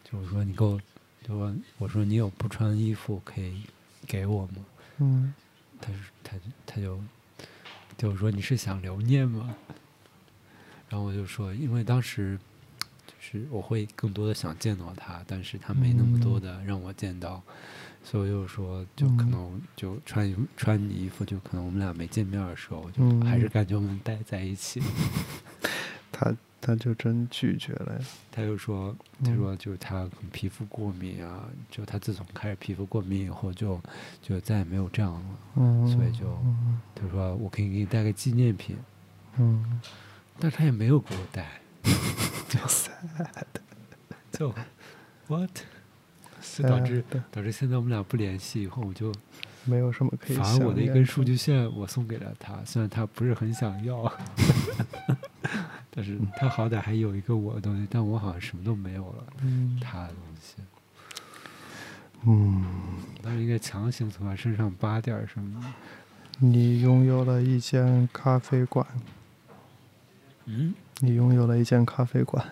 就我说你给我，就问我说你有不穿衣服可以给我吗？嗯，他是他他就就说你是想留念吗？然后我就说，因为当时就是我会更多的想见到他，但是他没那么多的让我见到，所以我就说，就可嗯能就穿穿你衣服，就可能我们俩没见面的时候，就嗯还是感觉我们待在一起。他他就真拒绝了呀。他就说，他嗯说就是他皮肤过敏啊，就他自从开始皮肤过敏以后就，就再也没有这样了。嗯，所以就嗯他说我可以给你带个纪念品，嗯，但他也没有给我带，就 sad 就 what 就导致导致现在我们俩不联系以后，我就没有什么可以反而我的一根数据，线我送给了他，虽然他不是很想要，但是他好歹还有一个我的东西，但我好像什么都没有了，嗯。他的东西，嗯，当时应该强行从他身上扒点儿什么。你拥有了一间咖啡馆，嗯，你拥有了一间咖啡馆，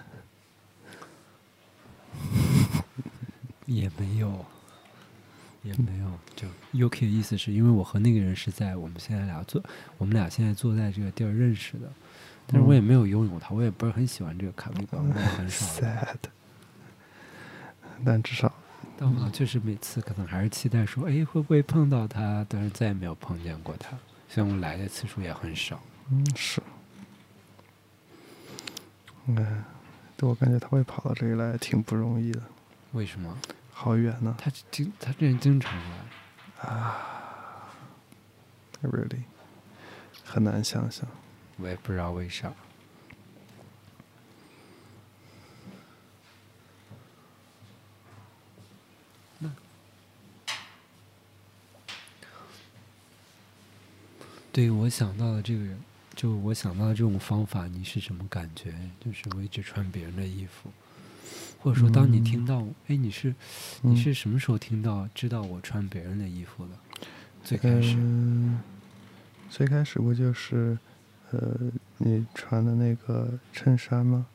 也没有，也没有。就 UK 的意思是因为我和那个人是在我们现在俩坐，我们俩现在坐在这个地儿认识的，但是我也没有拥有他，我也不是很喜欢这个咖啡馆，我也很少。sad，但至少但我好像确实每次可能还是期待说，哎，会不会碰到他？但是再也没有碰见过他，虽然我来的次数也很少。嗯是，嗯，对我感觉他会跑到这里来挺不容易的，为什么？好远呢他经他这人经常来，，really，很难想象。我也不知道为啥。那对我想到的这个人，就我想到的这种方法，你是什么感觉？就是我一直穿别人的衣服，或者说，当你听到，哎、你是你嗯是什么时候听到知道我穿别人的衣服的？最开始，嗯，最开始不就是，呃，你穿的那个衬衫吗？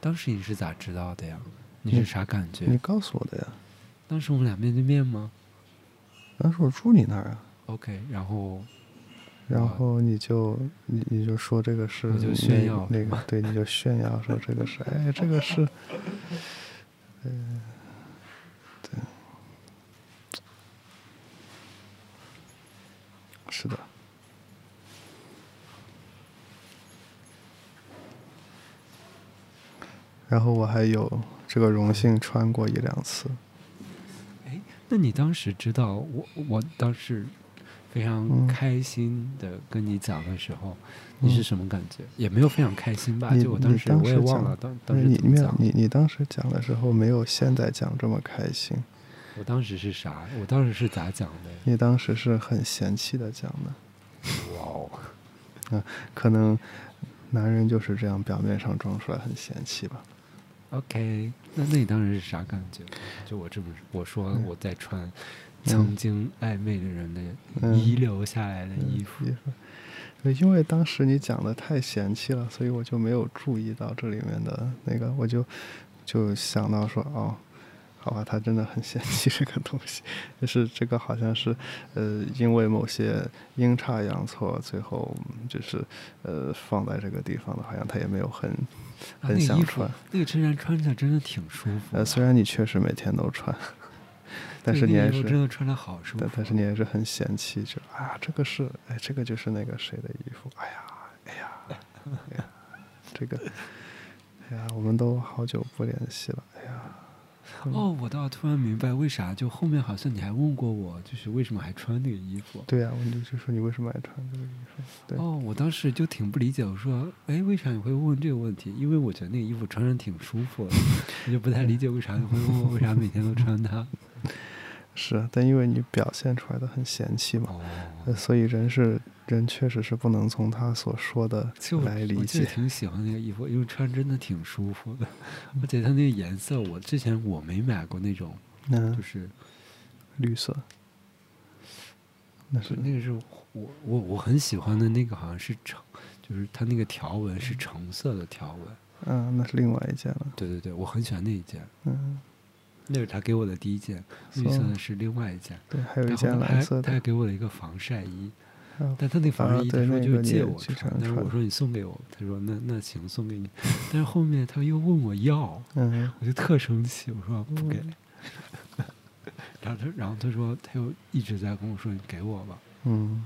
当时你是咋知道的呀？你你是啥感觉？你告诉我的呀。当时我们俩面对面吗当时我住你那儿啊，？OK，然后然后你就你你就说这个是你就那炫耀那个，对，你就炫耀说这个是，哎，这个是，呃，对，是的。然后我还有这个荣幸穿过一两次，哎那你当时知道我，我当时非常嗯开心的跟你讲的时候，你是嗯什么感觉？也没有非常开心吧？你就我当时我也忘了当当时怎么讲。你你你当时讲的时候没有现在讲这么开心，我当时是啥？我当时是咋讲的？你当时是很嫌弃的讲的，哇哦！可能男人就是这样，表面上装出来很嫌弃吧。OK，那那你当时是啥感觉？就我这么我说嗯我在穿曾经暧昧的人的嗯遗留下来的衣服，因为当时你讲的太嫌弃了，所以我就没有注意到这里面的那个，我就就想到说，哦，好吧，他真的很嫌弃这个东西，就是这个好像是，呃，因为某些阴差阳错，最后嗯就是呃放在这个地方的，好像他也没有很啊，很想穿。那个衬衫穿起来真的挺舒服的。呃，虽然你确实每天都穿，但是你还是真的穿的好舒服。但但是你还是很嫌弃，就啊，这个是，哎，这个就是那个谁的衣服，哎呀，哎呀，哎呀，这个，哎呀，我们都好久不联系了，哎呀，嗯哦，我倒突然明白为啥，就后面好像你还问过我，就是为什么还穿那个衣服。对呀、我就就说你为什么还穿这个衣服？对，哦，我当时就挺不理解，我说，哎，为啥你会问这个问题？因为我觉得那个衣服穿上挺舒服的，我就不太理解为啥你会问我为啥每天都穿它。是啊，但因为你表现出来的很嫌弃嘛，所以人是人，确实是不能从他所说的来理解。挺喜欢那个衣服，因为穿真的挺舒服的，而且它那个颜色，我之前我没买过那种，嗯就，是绿色，那是那个是我我我很喜欢的那个，好像是橙，就是它那个条纹是橙色的条纹。嗯，那是另外一件了。对对对，我很喜欢那一件，嗯，那是他给我的第一件，绿色的是另外一件。对，还有一然后件蓝色的他还。给我了一个防晒衣，但他那防晒衣他说就是借我穿，但是我说你送给我，他说那那行送给你，但是后面他又问我要，嗯我就特生气，我说不给。然后他然后他说他又一直在跟我说你给我吧，嗯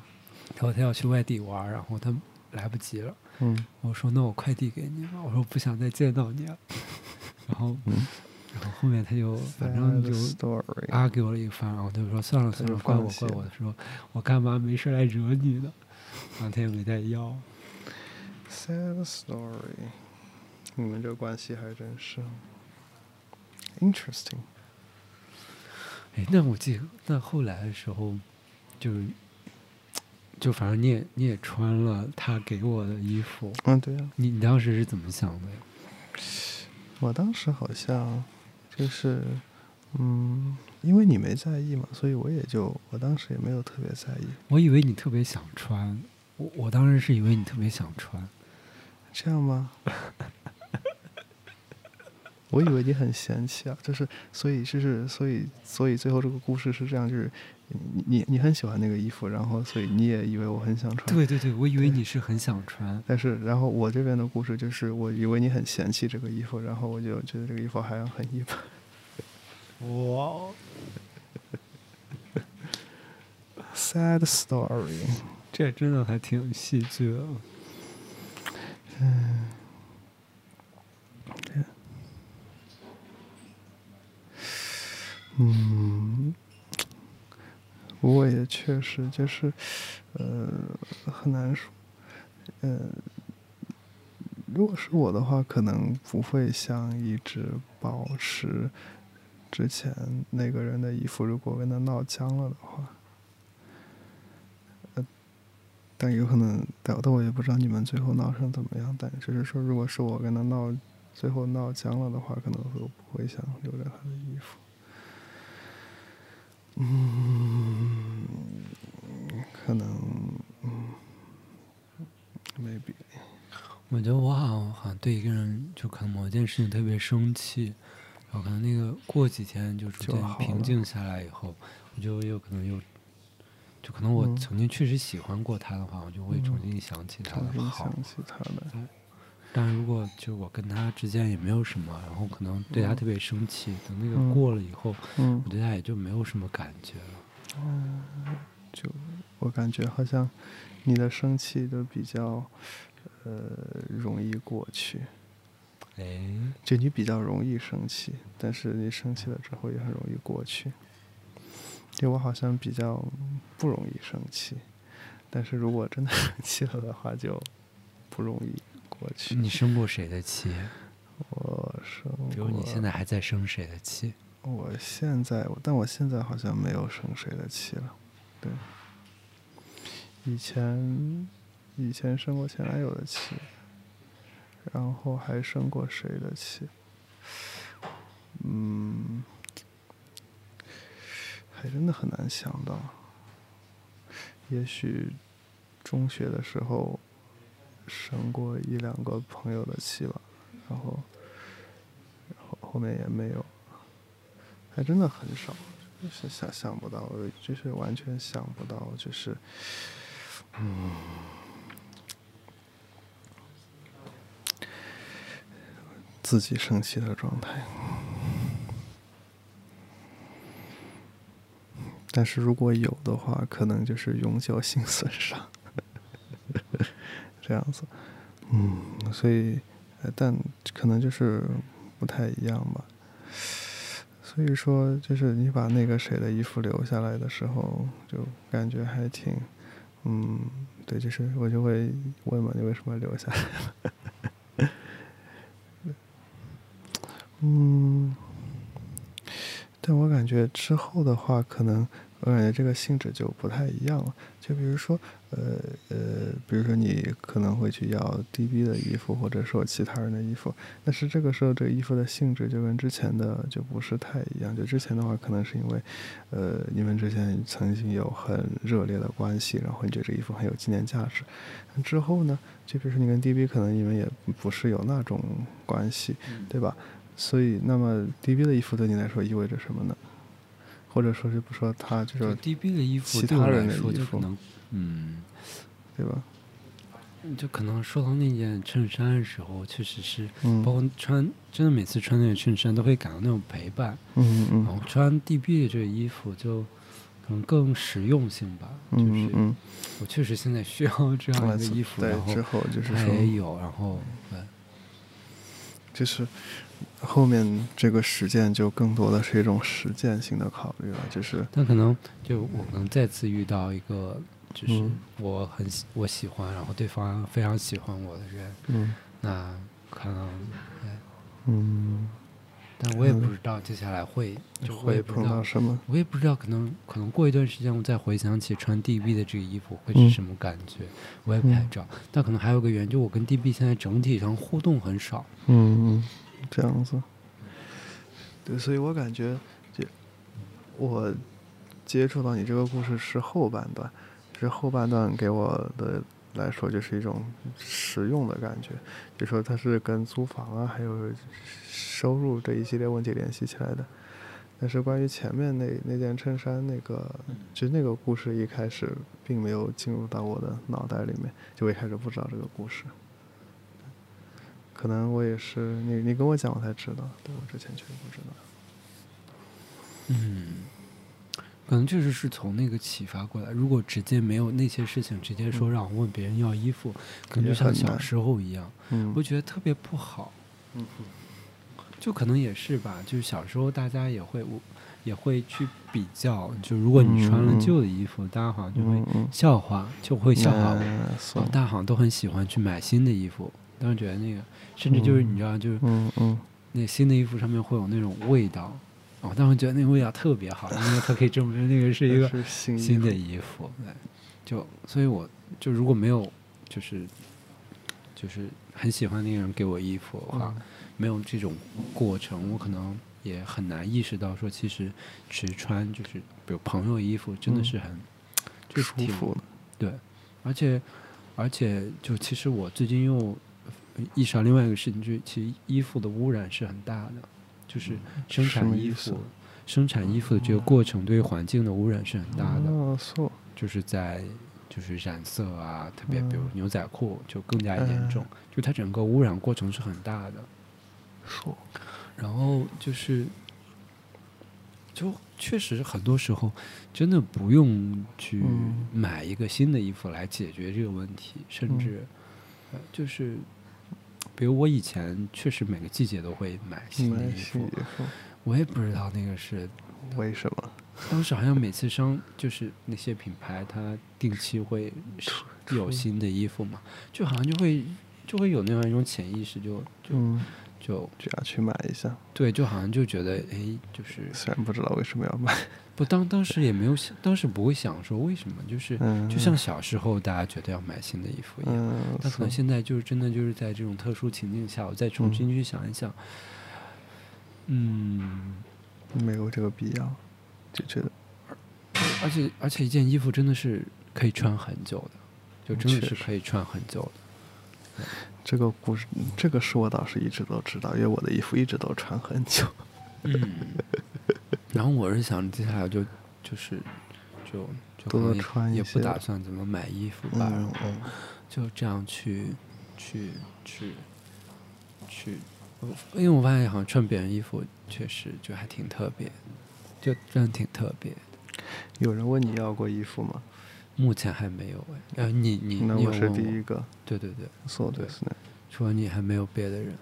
他说他要去外地玩，然后他来不及了，嗯我说那我快递给你吧，我说不想再见到你了，然后嗯然后后面他就反正就。啊给我了一番，然后他就说算了算了，怪我怪我，说我干嘛没事来惹你呢？然后他也没再要。Sad story。你们这关系还真是 interesting。哎，那我记得那后来的时候，就是就反正你也你也穿了他给我的衣服，嗯，对呀、你你当时是怎么想的呀？我当时好像就是，嗯，因为你没在意嘛，所以我也就我当时也没有特别在意。我以为你特别想穿，我我当时是以为你特别想穿。这样吗？我以为你很嫌弃啊，就是所以就是所以所以最后这个故事是这样，就是你你你很喜欢那个衣服，然后所以你也以为我很想穿。对对对，我以为你是很想穿。但是，然后我这边的故事就是，我以为你很嫌弃这个衣服，然后我就觉得这个衣服好像很一般。哇，Sad story。这真的还挺有戏剧的。嗯，嗯不过也确实就是，呃，很难说。呃，如果是我的话，可能不会想一直保持之前那个人的衣服。如果跟他闹僵了的话，呃，但有可能，但但我也不知道你们最后闹成怎么样。但只是说，如果是我跟他闹，最后闹僵了的话，可能会不会想留着他的衣服。嗯，可能，嗯，maybe，我觉得我好像好像对一个人，就可能某一件事情特别生气，然后可能那个过几天就逐渐平静下来以后，我就有可能又，就可能我嗯曾经确实喜欢过他的话，我就会重新想起他重新的好。想起他的，但如果就我跟他之间也没有什么，然后可能对他嗯特别生气，等那嗯个过了以后，嗯我，对他也就没有什么感觉了。就我感觉好像你的生气都比较，呃，容易过去。哎，就你比较容易生气，但是你生气了之后也很容易过去。对我好像比较不容易生气，但是如果真的生气了的话，就不容易过去。你生过谁的气？我生过，比如你现在还在生谁的气？我现在，但我现在好像没有生谁的气了。对，以前以前生过前男友的气，然后还生过谁的气？嗯，还真的很难想到。也许中学的时候生过一两个朋友的气吧，然后，然后后面也没有，还真的很少，就是想想不到，就是完全想不到，就是，嗯。自己生气的状态，但是如果有的话，可能就是永久性损伤，这样子，嗯，所以，但可能就是不太一样吧。所以说，就是你把那个谁的衣服留下来的时候，就感觉还挺，嗯，对，就是我就会问嘛，你为什么留下来？嗯，但我感觉之后的话，可能我感觉这个性质就不太一样了。就比如说，呃呃，比如说你可能会去要 DB 的衣服，或者说其他人的衣服，但是这个时候这个衣服的性质就跟之前的就不是太一样。就之前的话，可能是因为，呃，你们之前曾经有很热烈的关系，然后你觉得这衣服很有纪念价值。之后呢，就比如说你跟 DB 可能你们也不是有那种关系，对吧？所以，那么 DB 的衣服对你来说意味着什么呢？或者说是不说他就是 DB 的衣服，其他人的衣服，嗯，对吧？就可能说到那件衬衫的时候，确实是，嗯，包括穿，真的每次穿那件衬衫都会感到那种陪伴，嗯嗯，然后穿 DB 的这个衣服就可能更实用性吧，嗯嗯，我确实现在需要这样一个衣服，然后之后就是他也有，然后对，就是。后面这个实践就更多的是一种实践性的考虑了，就是。但可能就我们再次遇到一个，就是我很喜我喜欢，然后对方非常喜欢我的人，嗯，那可能，嗯，但我也不知道接下来会就会碰到什么，我也不知道，可能可能过一段时间我再回想起穿 DB 的这个衣服会是什么感觉，我也不太知道。但可能还有个原因，就我跟 DB 现在整体上互动很少，嗯嗯。这样子，对，所以我感觉，就我接触到你这个故事是后半段，是后半段给我的来说就是一种实用的感觉，就说它是跟租房啊，还有收入这一系列问题联系起来的。但是关于前面那那件衬衫那个，就那个故事一开始并没有进入到我的脑袋里面，就我一开始不知道这个故事。可能我也是，你你跟我讲我才知道，对我之前确实不知道。嗯，可能确实是从那个启发过来。如果直接没有那些事情，直接说让我问别人要衣服，可能就像小时候一样，我觉得特别不好。嗯就可能也是吧，就是小时候大家也会，也会去比较。就如果你穿了旧的衣服，大家好像就会笑话，就会笑话我。大家好像都很喜欢去买新的衣服，当时觉得那个。甚至就是你知道，就是嗯嗯，那新的衣服上面会有那种味道，哦，当时觉得那个味道特别好，因为它可以证明那个是一个 新的衣服，对，就所以我就如果没有就是就是很喜欢那个人给我衣服的话，没有这种过程，我可能也很难意识到说，其实只穿就是比如朋友衣服真的是很就是舒服的，对，而且而且就其实我最近又。意识到另外一个事情，就是其实衣服的污染是很大的，就是生产衣服、生产衣服的这个过程对于环境的污染是很大的。就是在就是染色啊，特别比如牛仔裤就更加严重，就它整个污染过程是很大的。说，然后就是，就确实很多时候真的不用去买一个新的衣服来解决这个问题，甚至就是。比如我以前确实每个季节都会买新的衣服，我也不知道那个是为什么。当时好像每次商就是那些品牌，它定期会有新的衣服嘛，就好像就会就会有那样一种潜意识，就就就就要去买一下。对，就好像就觉得哎，就是虽然不知道为什么要买，不当当时也没有想，当时不会想说为什么，就是嗯，就像小时候大家觉得要买新的衣服一样。嗯，但可能现在就是真的就是在这种特殊情境下，我再重新去想一想，嗯，没有这个必要，就觉得而且而且一件衣服真的是可以穿很久的，就真的是可以穿很久的。这个故事，这个事我倒是一直都知道，因为我的衣服一直都穿很久。嗯，然后我是想接下来就就是就就可多能也穿一些也不打算怎么买衣服吧，然后嗯嗯就这样去去去去，我因为我发现好像穿别人衣服确实就还挺特别，就真的挺特别。有人问你要过衣服吗？目前还没有哎，呃，你你那我是你有问第一个，对对对，そうですね。除了你还没有别的人。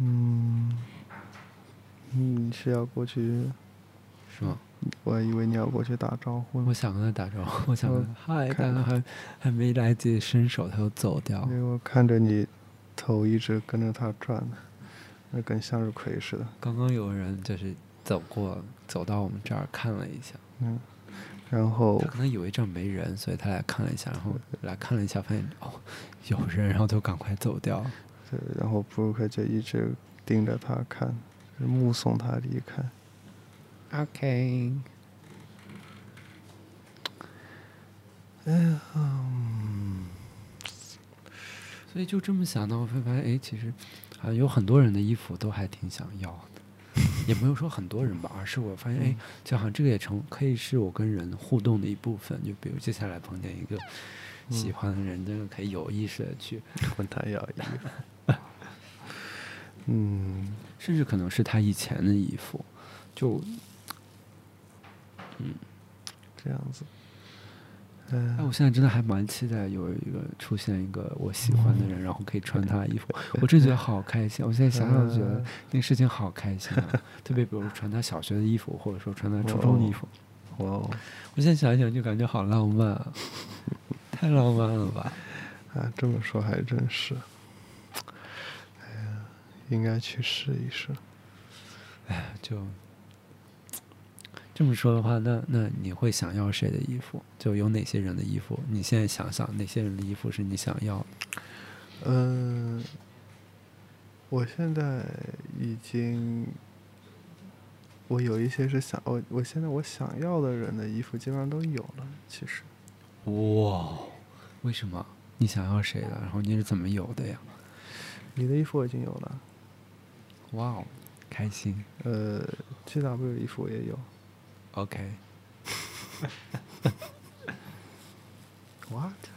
嗯， 你是要过去？是吗？我还以为你要过去打招呼呢我。想跟他打招呼，我想跟他嗨，但他还还没来得及伸手，他就走掉因。为我看着你头一直跟着他转呢，那跟向日葵似的。刚刚有人就是走过，走到我们这儿看了一下，嗯，然后他可能以为这儿没人，所以他来看了一下，然后来看了一下，发现哦有人，然后就赶快走掉。对，然后布鲁克就一直盯着他看，就目送他离开。OK，嗯，所以就这么想呢，我会发现，哎，其实啊，有很多人的衣服都还挺想要的，也没有说很多人吧，而是我发现，哎，就好像这个也成可以是我跟人互动的一部分。就比如接下来碰见一个喜欢的人，真的可以有意识的去，问他要衣服。嗯，甚至可能是他以前的衣服，就嗯这样子。哎，嗯我现在真的还蛮期待有一个出现一个我喜欢的人，然后可以穿他的衣服，我真觉得好开心。我现在想想就觉得那个事情好开心啊！特别比如穿他小学的衣服，或者说穿他初中的衣服，哇哦，我现在想一想就感觉好浪漫啊，太浪漫了吧！啊，这么说还真是。应该去试一试。哎 就这么说的话，那那你会想要谁的衣服？就有哪些人的衣服？你现在想想，哪些人的衣服是你想要的？嗯，我现在已经，我有一些是想我，我现在我想要的人的衣服基本上都有了。其实，哇，为什么？你想要谁的？然后你是怎么有的呀？你的衣服我已经有了，哇哦，开心。呃，G W 的衣服我也有。OK，What？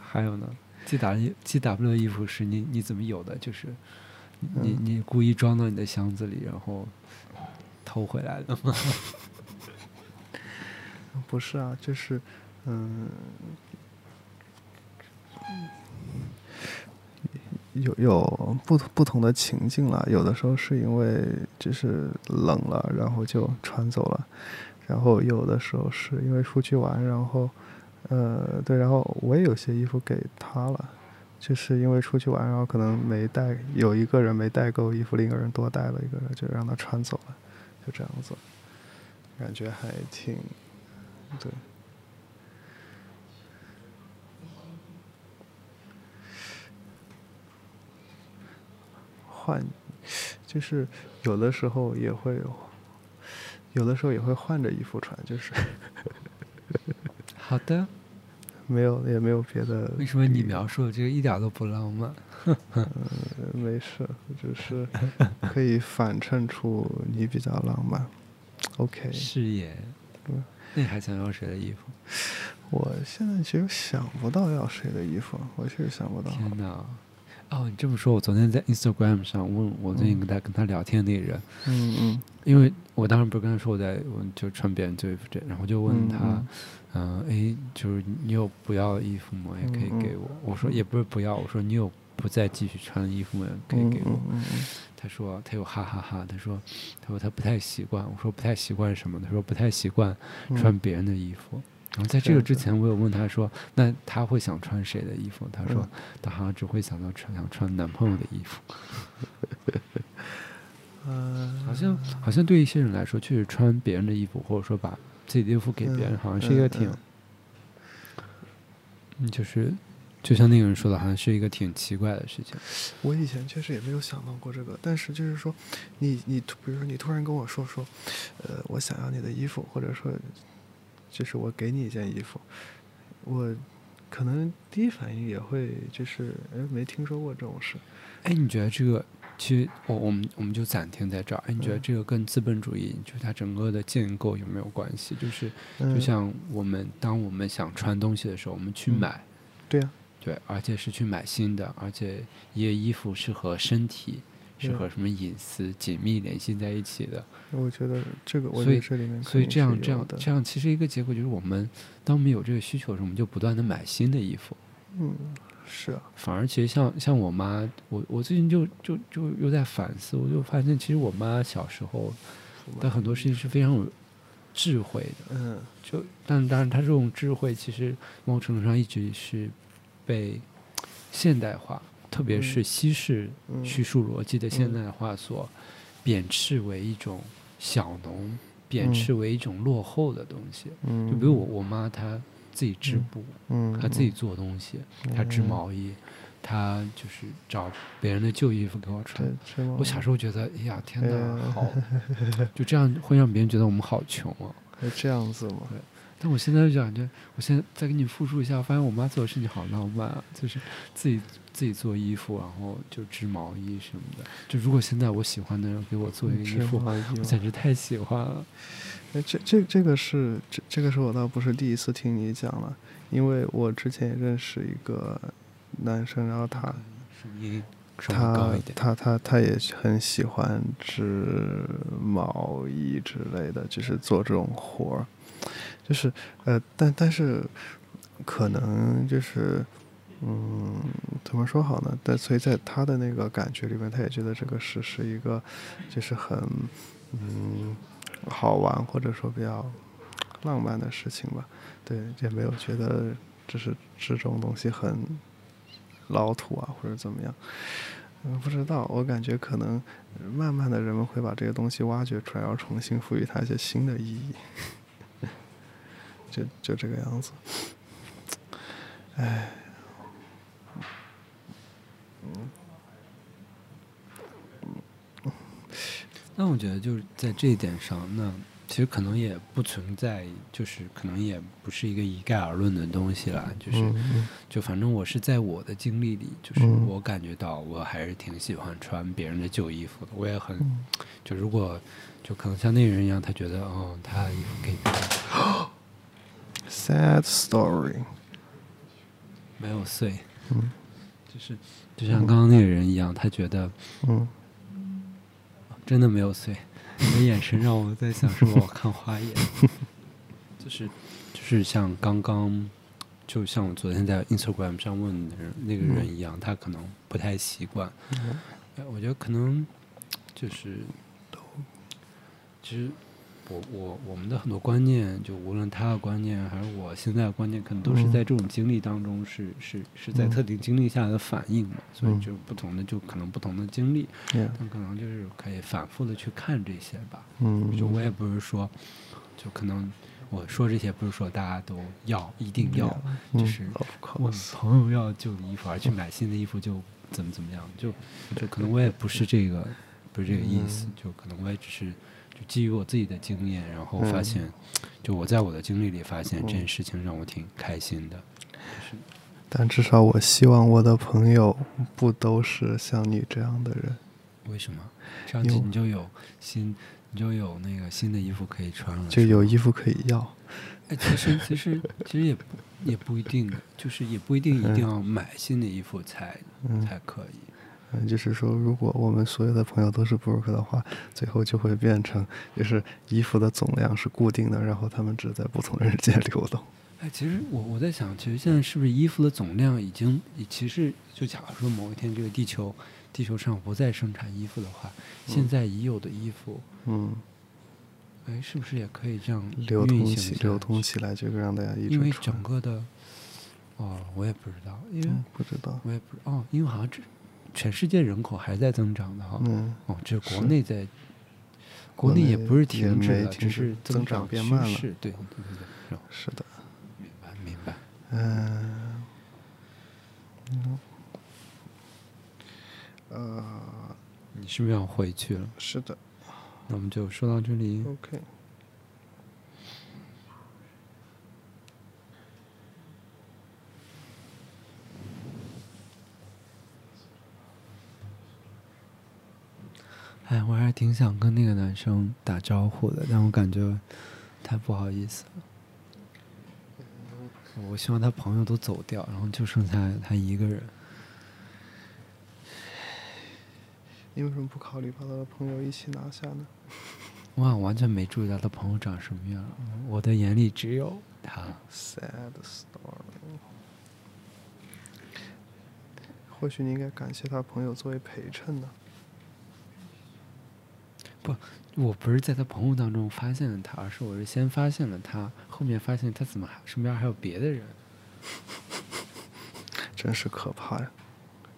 还有呢？G W G W 的衣服是你你怎么有的？就是你嗯你故意装到你的箱子里，然后偷回来的吗？不是啊，就是，嗯，有有不同不同的情境了。有的时候是因为就是冷了，然后就穿走了；然后有的时候是因为出去玩，然后，呃，对，然后我也有些衣服给他了，就是因为出去玩，然后可能没带，有一个人没带够衣服，另一个人多带了一个，就让他穿走了，就这样子，感觉还挺。对，换，就是有的时候也会，有的时候也会换着衣服穿，就是 好的。没有也没有别的。为什么你描述的这个一点都不浪漫？呃 没事，就是可以反衬出你比较浪漫。OK，是耶。嗯那你还想要谁的衣服？我现在其实想不到要谁的衣服，我确实想不到。天哪！哦，你这么说，我昨天在 Instagram 上问我最近跟他跟他聊天那个人，嗯嗯因为我当时不是跟他说我在我就穿别人旧衣服这，然后就问他，嗯嗯，哎、就是你有不要的衣服吗？也可以给我。我说也不是不要，我说你有不再继续穿的衣服吗？可以嗯给我。他说他有哈哈哈他说他说他不太习惯。我说不太习惯什么？他说不太习惯嗯穿别人的衣服。然后在这个之前，我有问他说：“那他会想穿谁的衣服？”他说：“他好像只会想到穿想穿男朋友的衣服。”嗯，好像好像对一些人来说，确实穿别人的衣服，或者说把自己的衣服给别人，好像是一个挺，嗯，就是就像那个人说的，好像是一个挺奇怪的事情。我以前确实也没有想到过这个，但是就是说，你你比如说你突然跟我说说，呃，我想要你的衣服，或者说，就是我给你一件衣服，我可能第一反应也会就是，哎，没听说过这种事。哎，你觉得这个？其实我我们我们就暂停在这儿。哎，你觉得嗯这个跟资本主义就是它整个的建构有没有关系？就是就嗯像我们当我们想穿东西的时候，我们去嗯买，对呀、对，而且是去买新的，而且一个衣服是和身体是和什么隐私紧密联系在一起的。我觉得这个，我所以觉得这里面所以这样这样的这样，其实一个结果就是我们当我们有这个需求的时候，我们就不断的买新的衣服。嗯，是啊，反而其实像像我妈，我我最近就就就又在反思，我就发现其实我妈小时候的很多事情是非常有智慧的。嗯就但当然，她这种智慧其实某种程度上一直是被现代化，特别是嗯。西式嗯。叙述逻辑的现嗯代化所贬斥为一种小农，贬嗯斥为一种落后的东西。嗯，就比如我我妈她自己织布，嗯，她自己做东西，她织嗯毛衣，她就是找别人的旧衣服给我穿。我小时候觉得，哎呀，天哪，嗯好，就这样会让别人觉得我们好穷啊。会这样子吗？但我现在就感觉，我现在再给你复述一下，我发现我妈做的事情好浪漫啊，就是自己自己做衣服，然后就织毛衣什么的。就如果现在我喜欢的人给我做一个衣服，织毛衣吗我简直太喜欢了。哎，这这这个是这这个是我倒不是第一次听你讲了，因为我之前也认识一个男生，然后他他，他他他也很喜欢织毛衣之类的，就是做这种活儿，就是呃，但但是可能就是嗯，怎么说好呢？但所以在他的那个感觉里面，他也觉得这个是是一个就是很嗯好玩或者说比较浪漫的事情吧。对，也没有觉得就是这种东西很老土啊或者怎么样。嗯，不知道，我感觉可能慢慢的人们会把这个东西挖掘出来，然后重新赋予它一些新的意义。就就这个样子。唉，那我觉得就是在这一点上，那其实可能也不存在，就是可能也不是一个一概而论的东西啦。就是、嗯就反正我是在我的经历里，就是嗯我感觉到我还是挺喜欢穿别人的旧衣服的。我也很嗯就如果就可能像那个人一样，他觉得哦，他的衣服给别人，sad story。没有碎，嗯就是就像刚刚那个人一样，他觉得嗯真的没有碎。你的眼神让我在想是我看花眼，就是就是像刚刚，就像我昨天在 Instagram 上问的人那个人一样，他可能不太习惯。嗯哎我觉得可能就是，其实我我我们的很多观念，就无论他的观念还是我现在的观念，可能都是嗯。在这种经历当中是是是在嗯。特定经历下的反应嘛，所以嗯。就不同的就可能不同的经历但可能就是可以反复的去看这些吧。嗯，就我也不是说，就可能我说这些不是说大家都要一定要，嗯就是我朋友要旧的衣服而去买新的衣服就怎么怎么样，就就可能我也不是这个不是这个意思，就可能我也只是就基于我自己的经验，然后发嗯。现，就我在我的经历里发现这件嗯事情让我挺开心的，就是。但至少我希望我的朋友不都是像你这样的人。为什么？这样你就有新你就有那个新的衣服可以穿了，就有衣服可以要。哎，其实 其实其实也不也不一定，就是也不一定一定要买新的衣服才、嗯。才可以。嗯，就是说，如果我们所有的朋友都是布鲁克的话，最后就会变成，就是衣服的总量是固定的，然后他们只在不同的日间流动。哎，其实我我在想，其实现在是不是衣服的总量已经，其实就假如说某一天这个地球地球上不再生产衣服的话，现嗯。在已有的衣服，嗯。哎，是不是也可以这样流通起流通起来，就让大家一直因为整个的，哦，我也不知道，因为嗯不知道，我也不哦，因为好像这全世界人口还在增长的哈。嗯，哦，这国内在，国国内也不是停止了，只是增长长变慢了趋势。对对对对，哦是的，明白明白。嗯，嗯，呃，你是不是要回去了？是的那我们就说到这里。，OK。哎，我还是挺想跟那个男生打招呼的，但我感觉太不好意思了。我希望他朋友都走掉，然后就剩下他一个人。你为什么不考虑把他的朋友一起拿下呢？哇，完全没注意到他朋友长什么样。我的眼里只有他。Sad story。或许你应该感谢他朋友作为陪衬呢。我不是在他朋友当中发现了他，而是我是先发现了他，后面发现他怎么还身边还有别的人，真是可怕呀！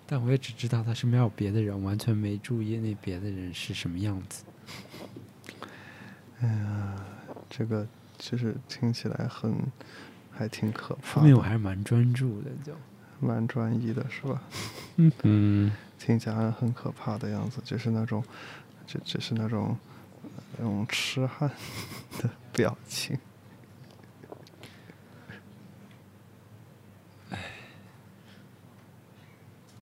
但我也只知道他身边有别的人，完全没注意那别的人是什么样子。哎呀，这个其实听起来很，还挺可怕后面我，还是蛮专注的，就蛮专一的是吧？嗯嗯，听起来很可怕的样子，就是那种，就只是那种，那种痴汉的表情。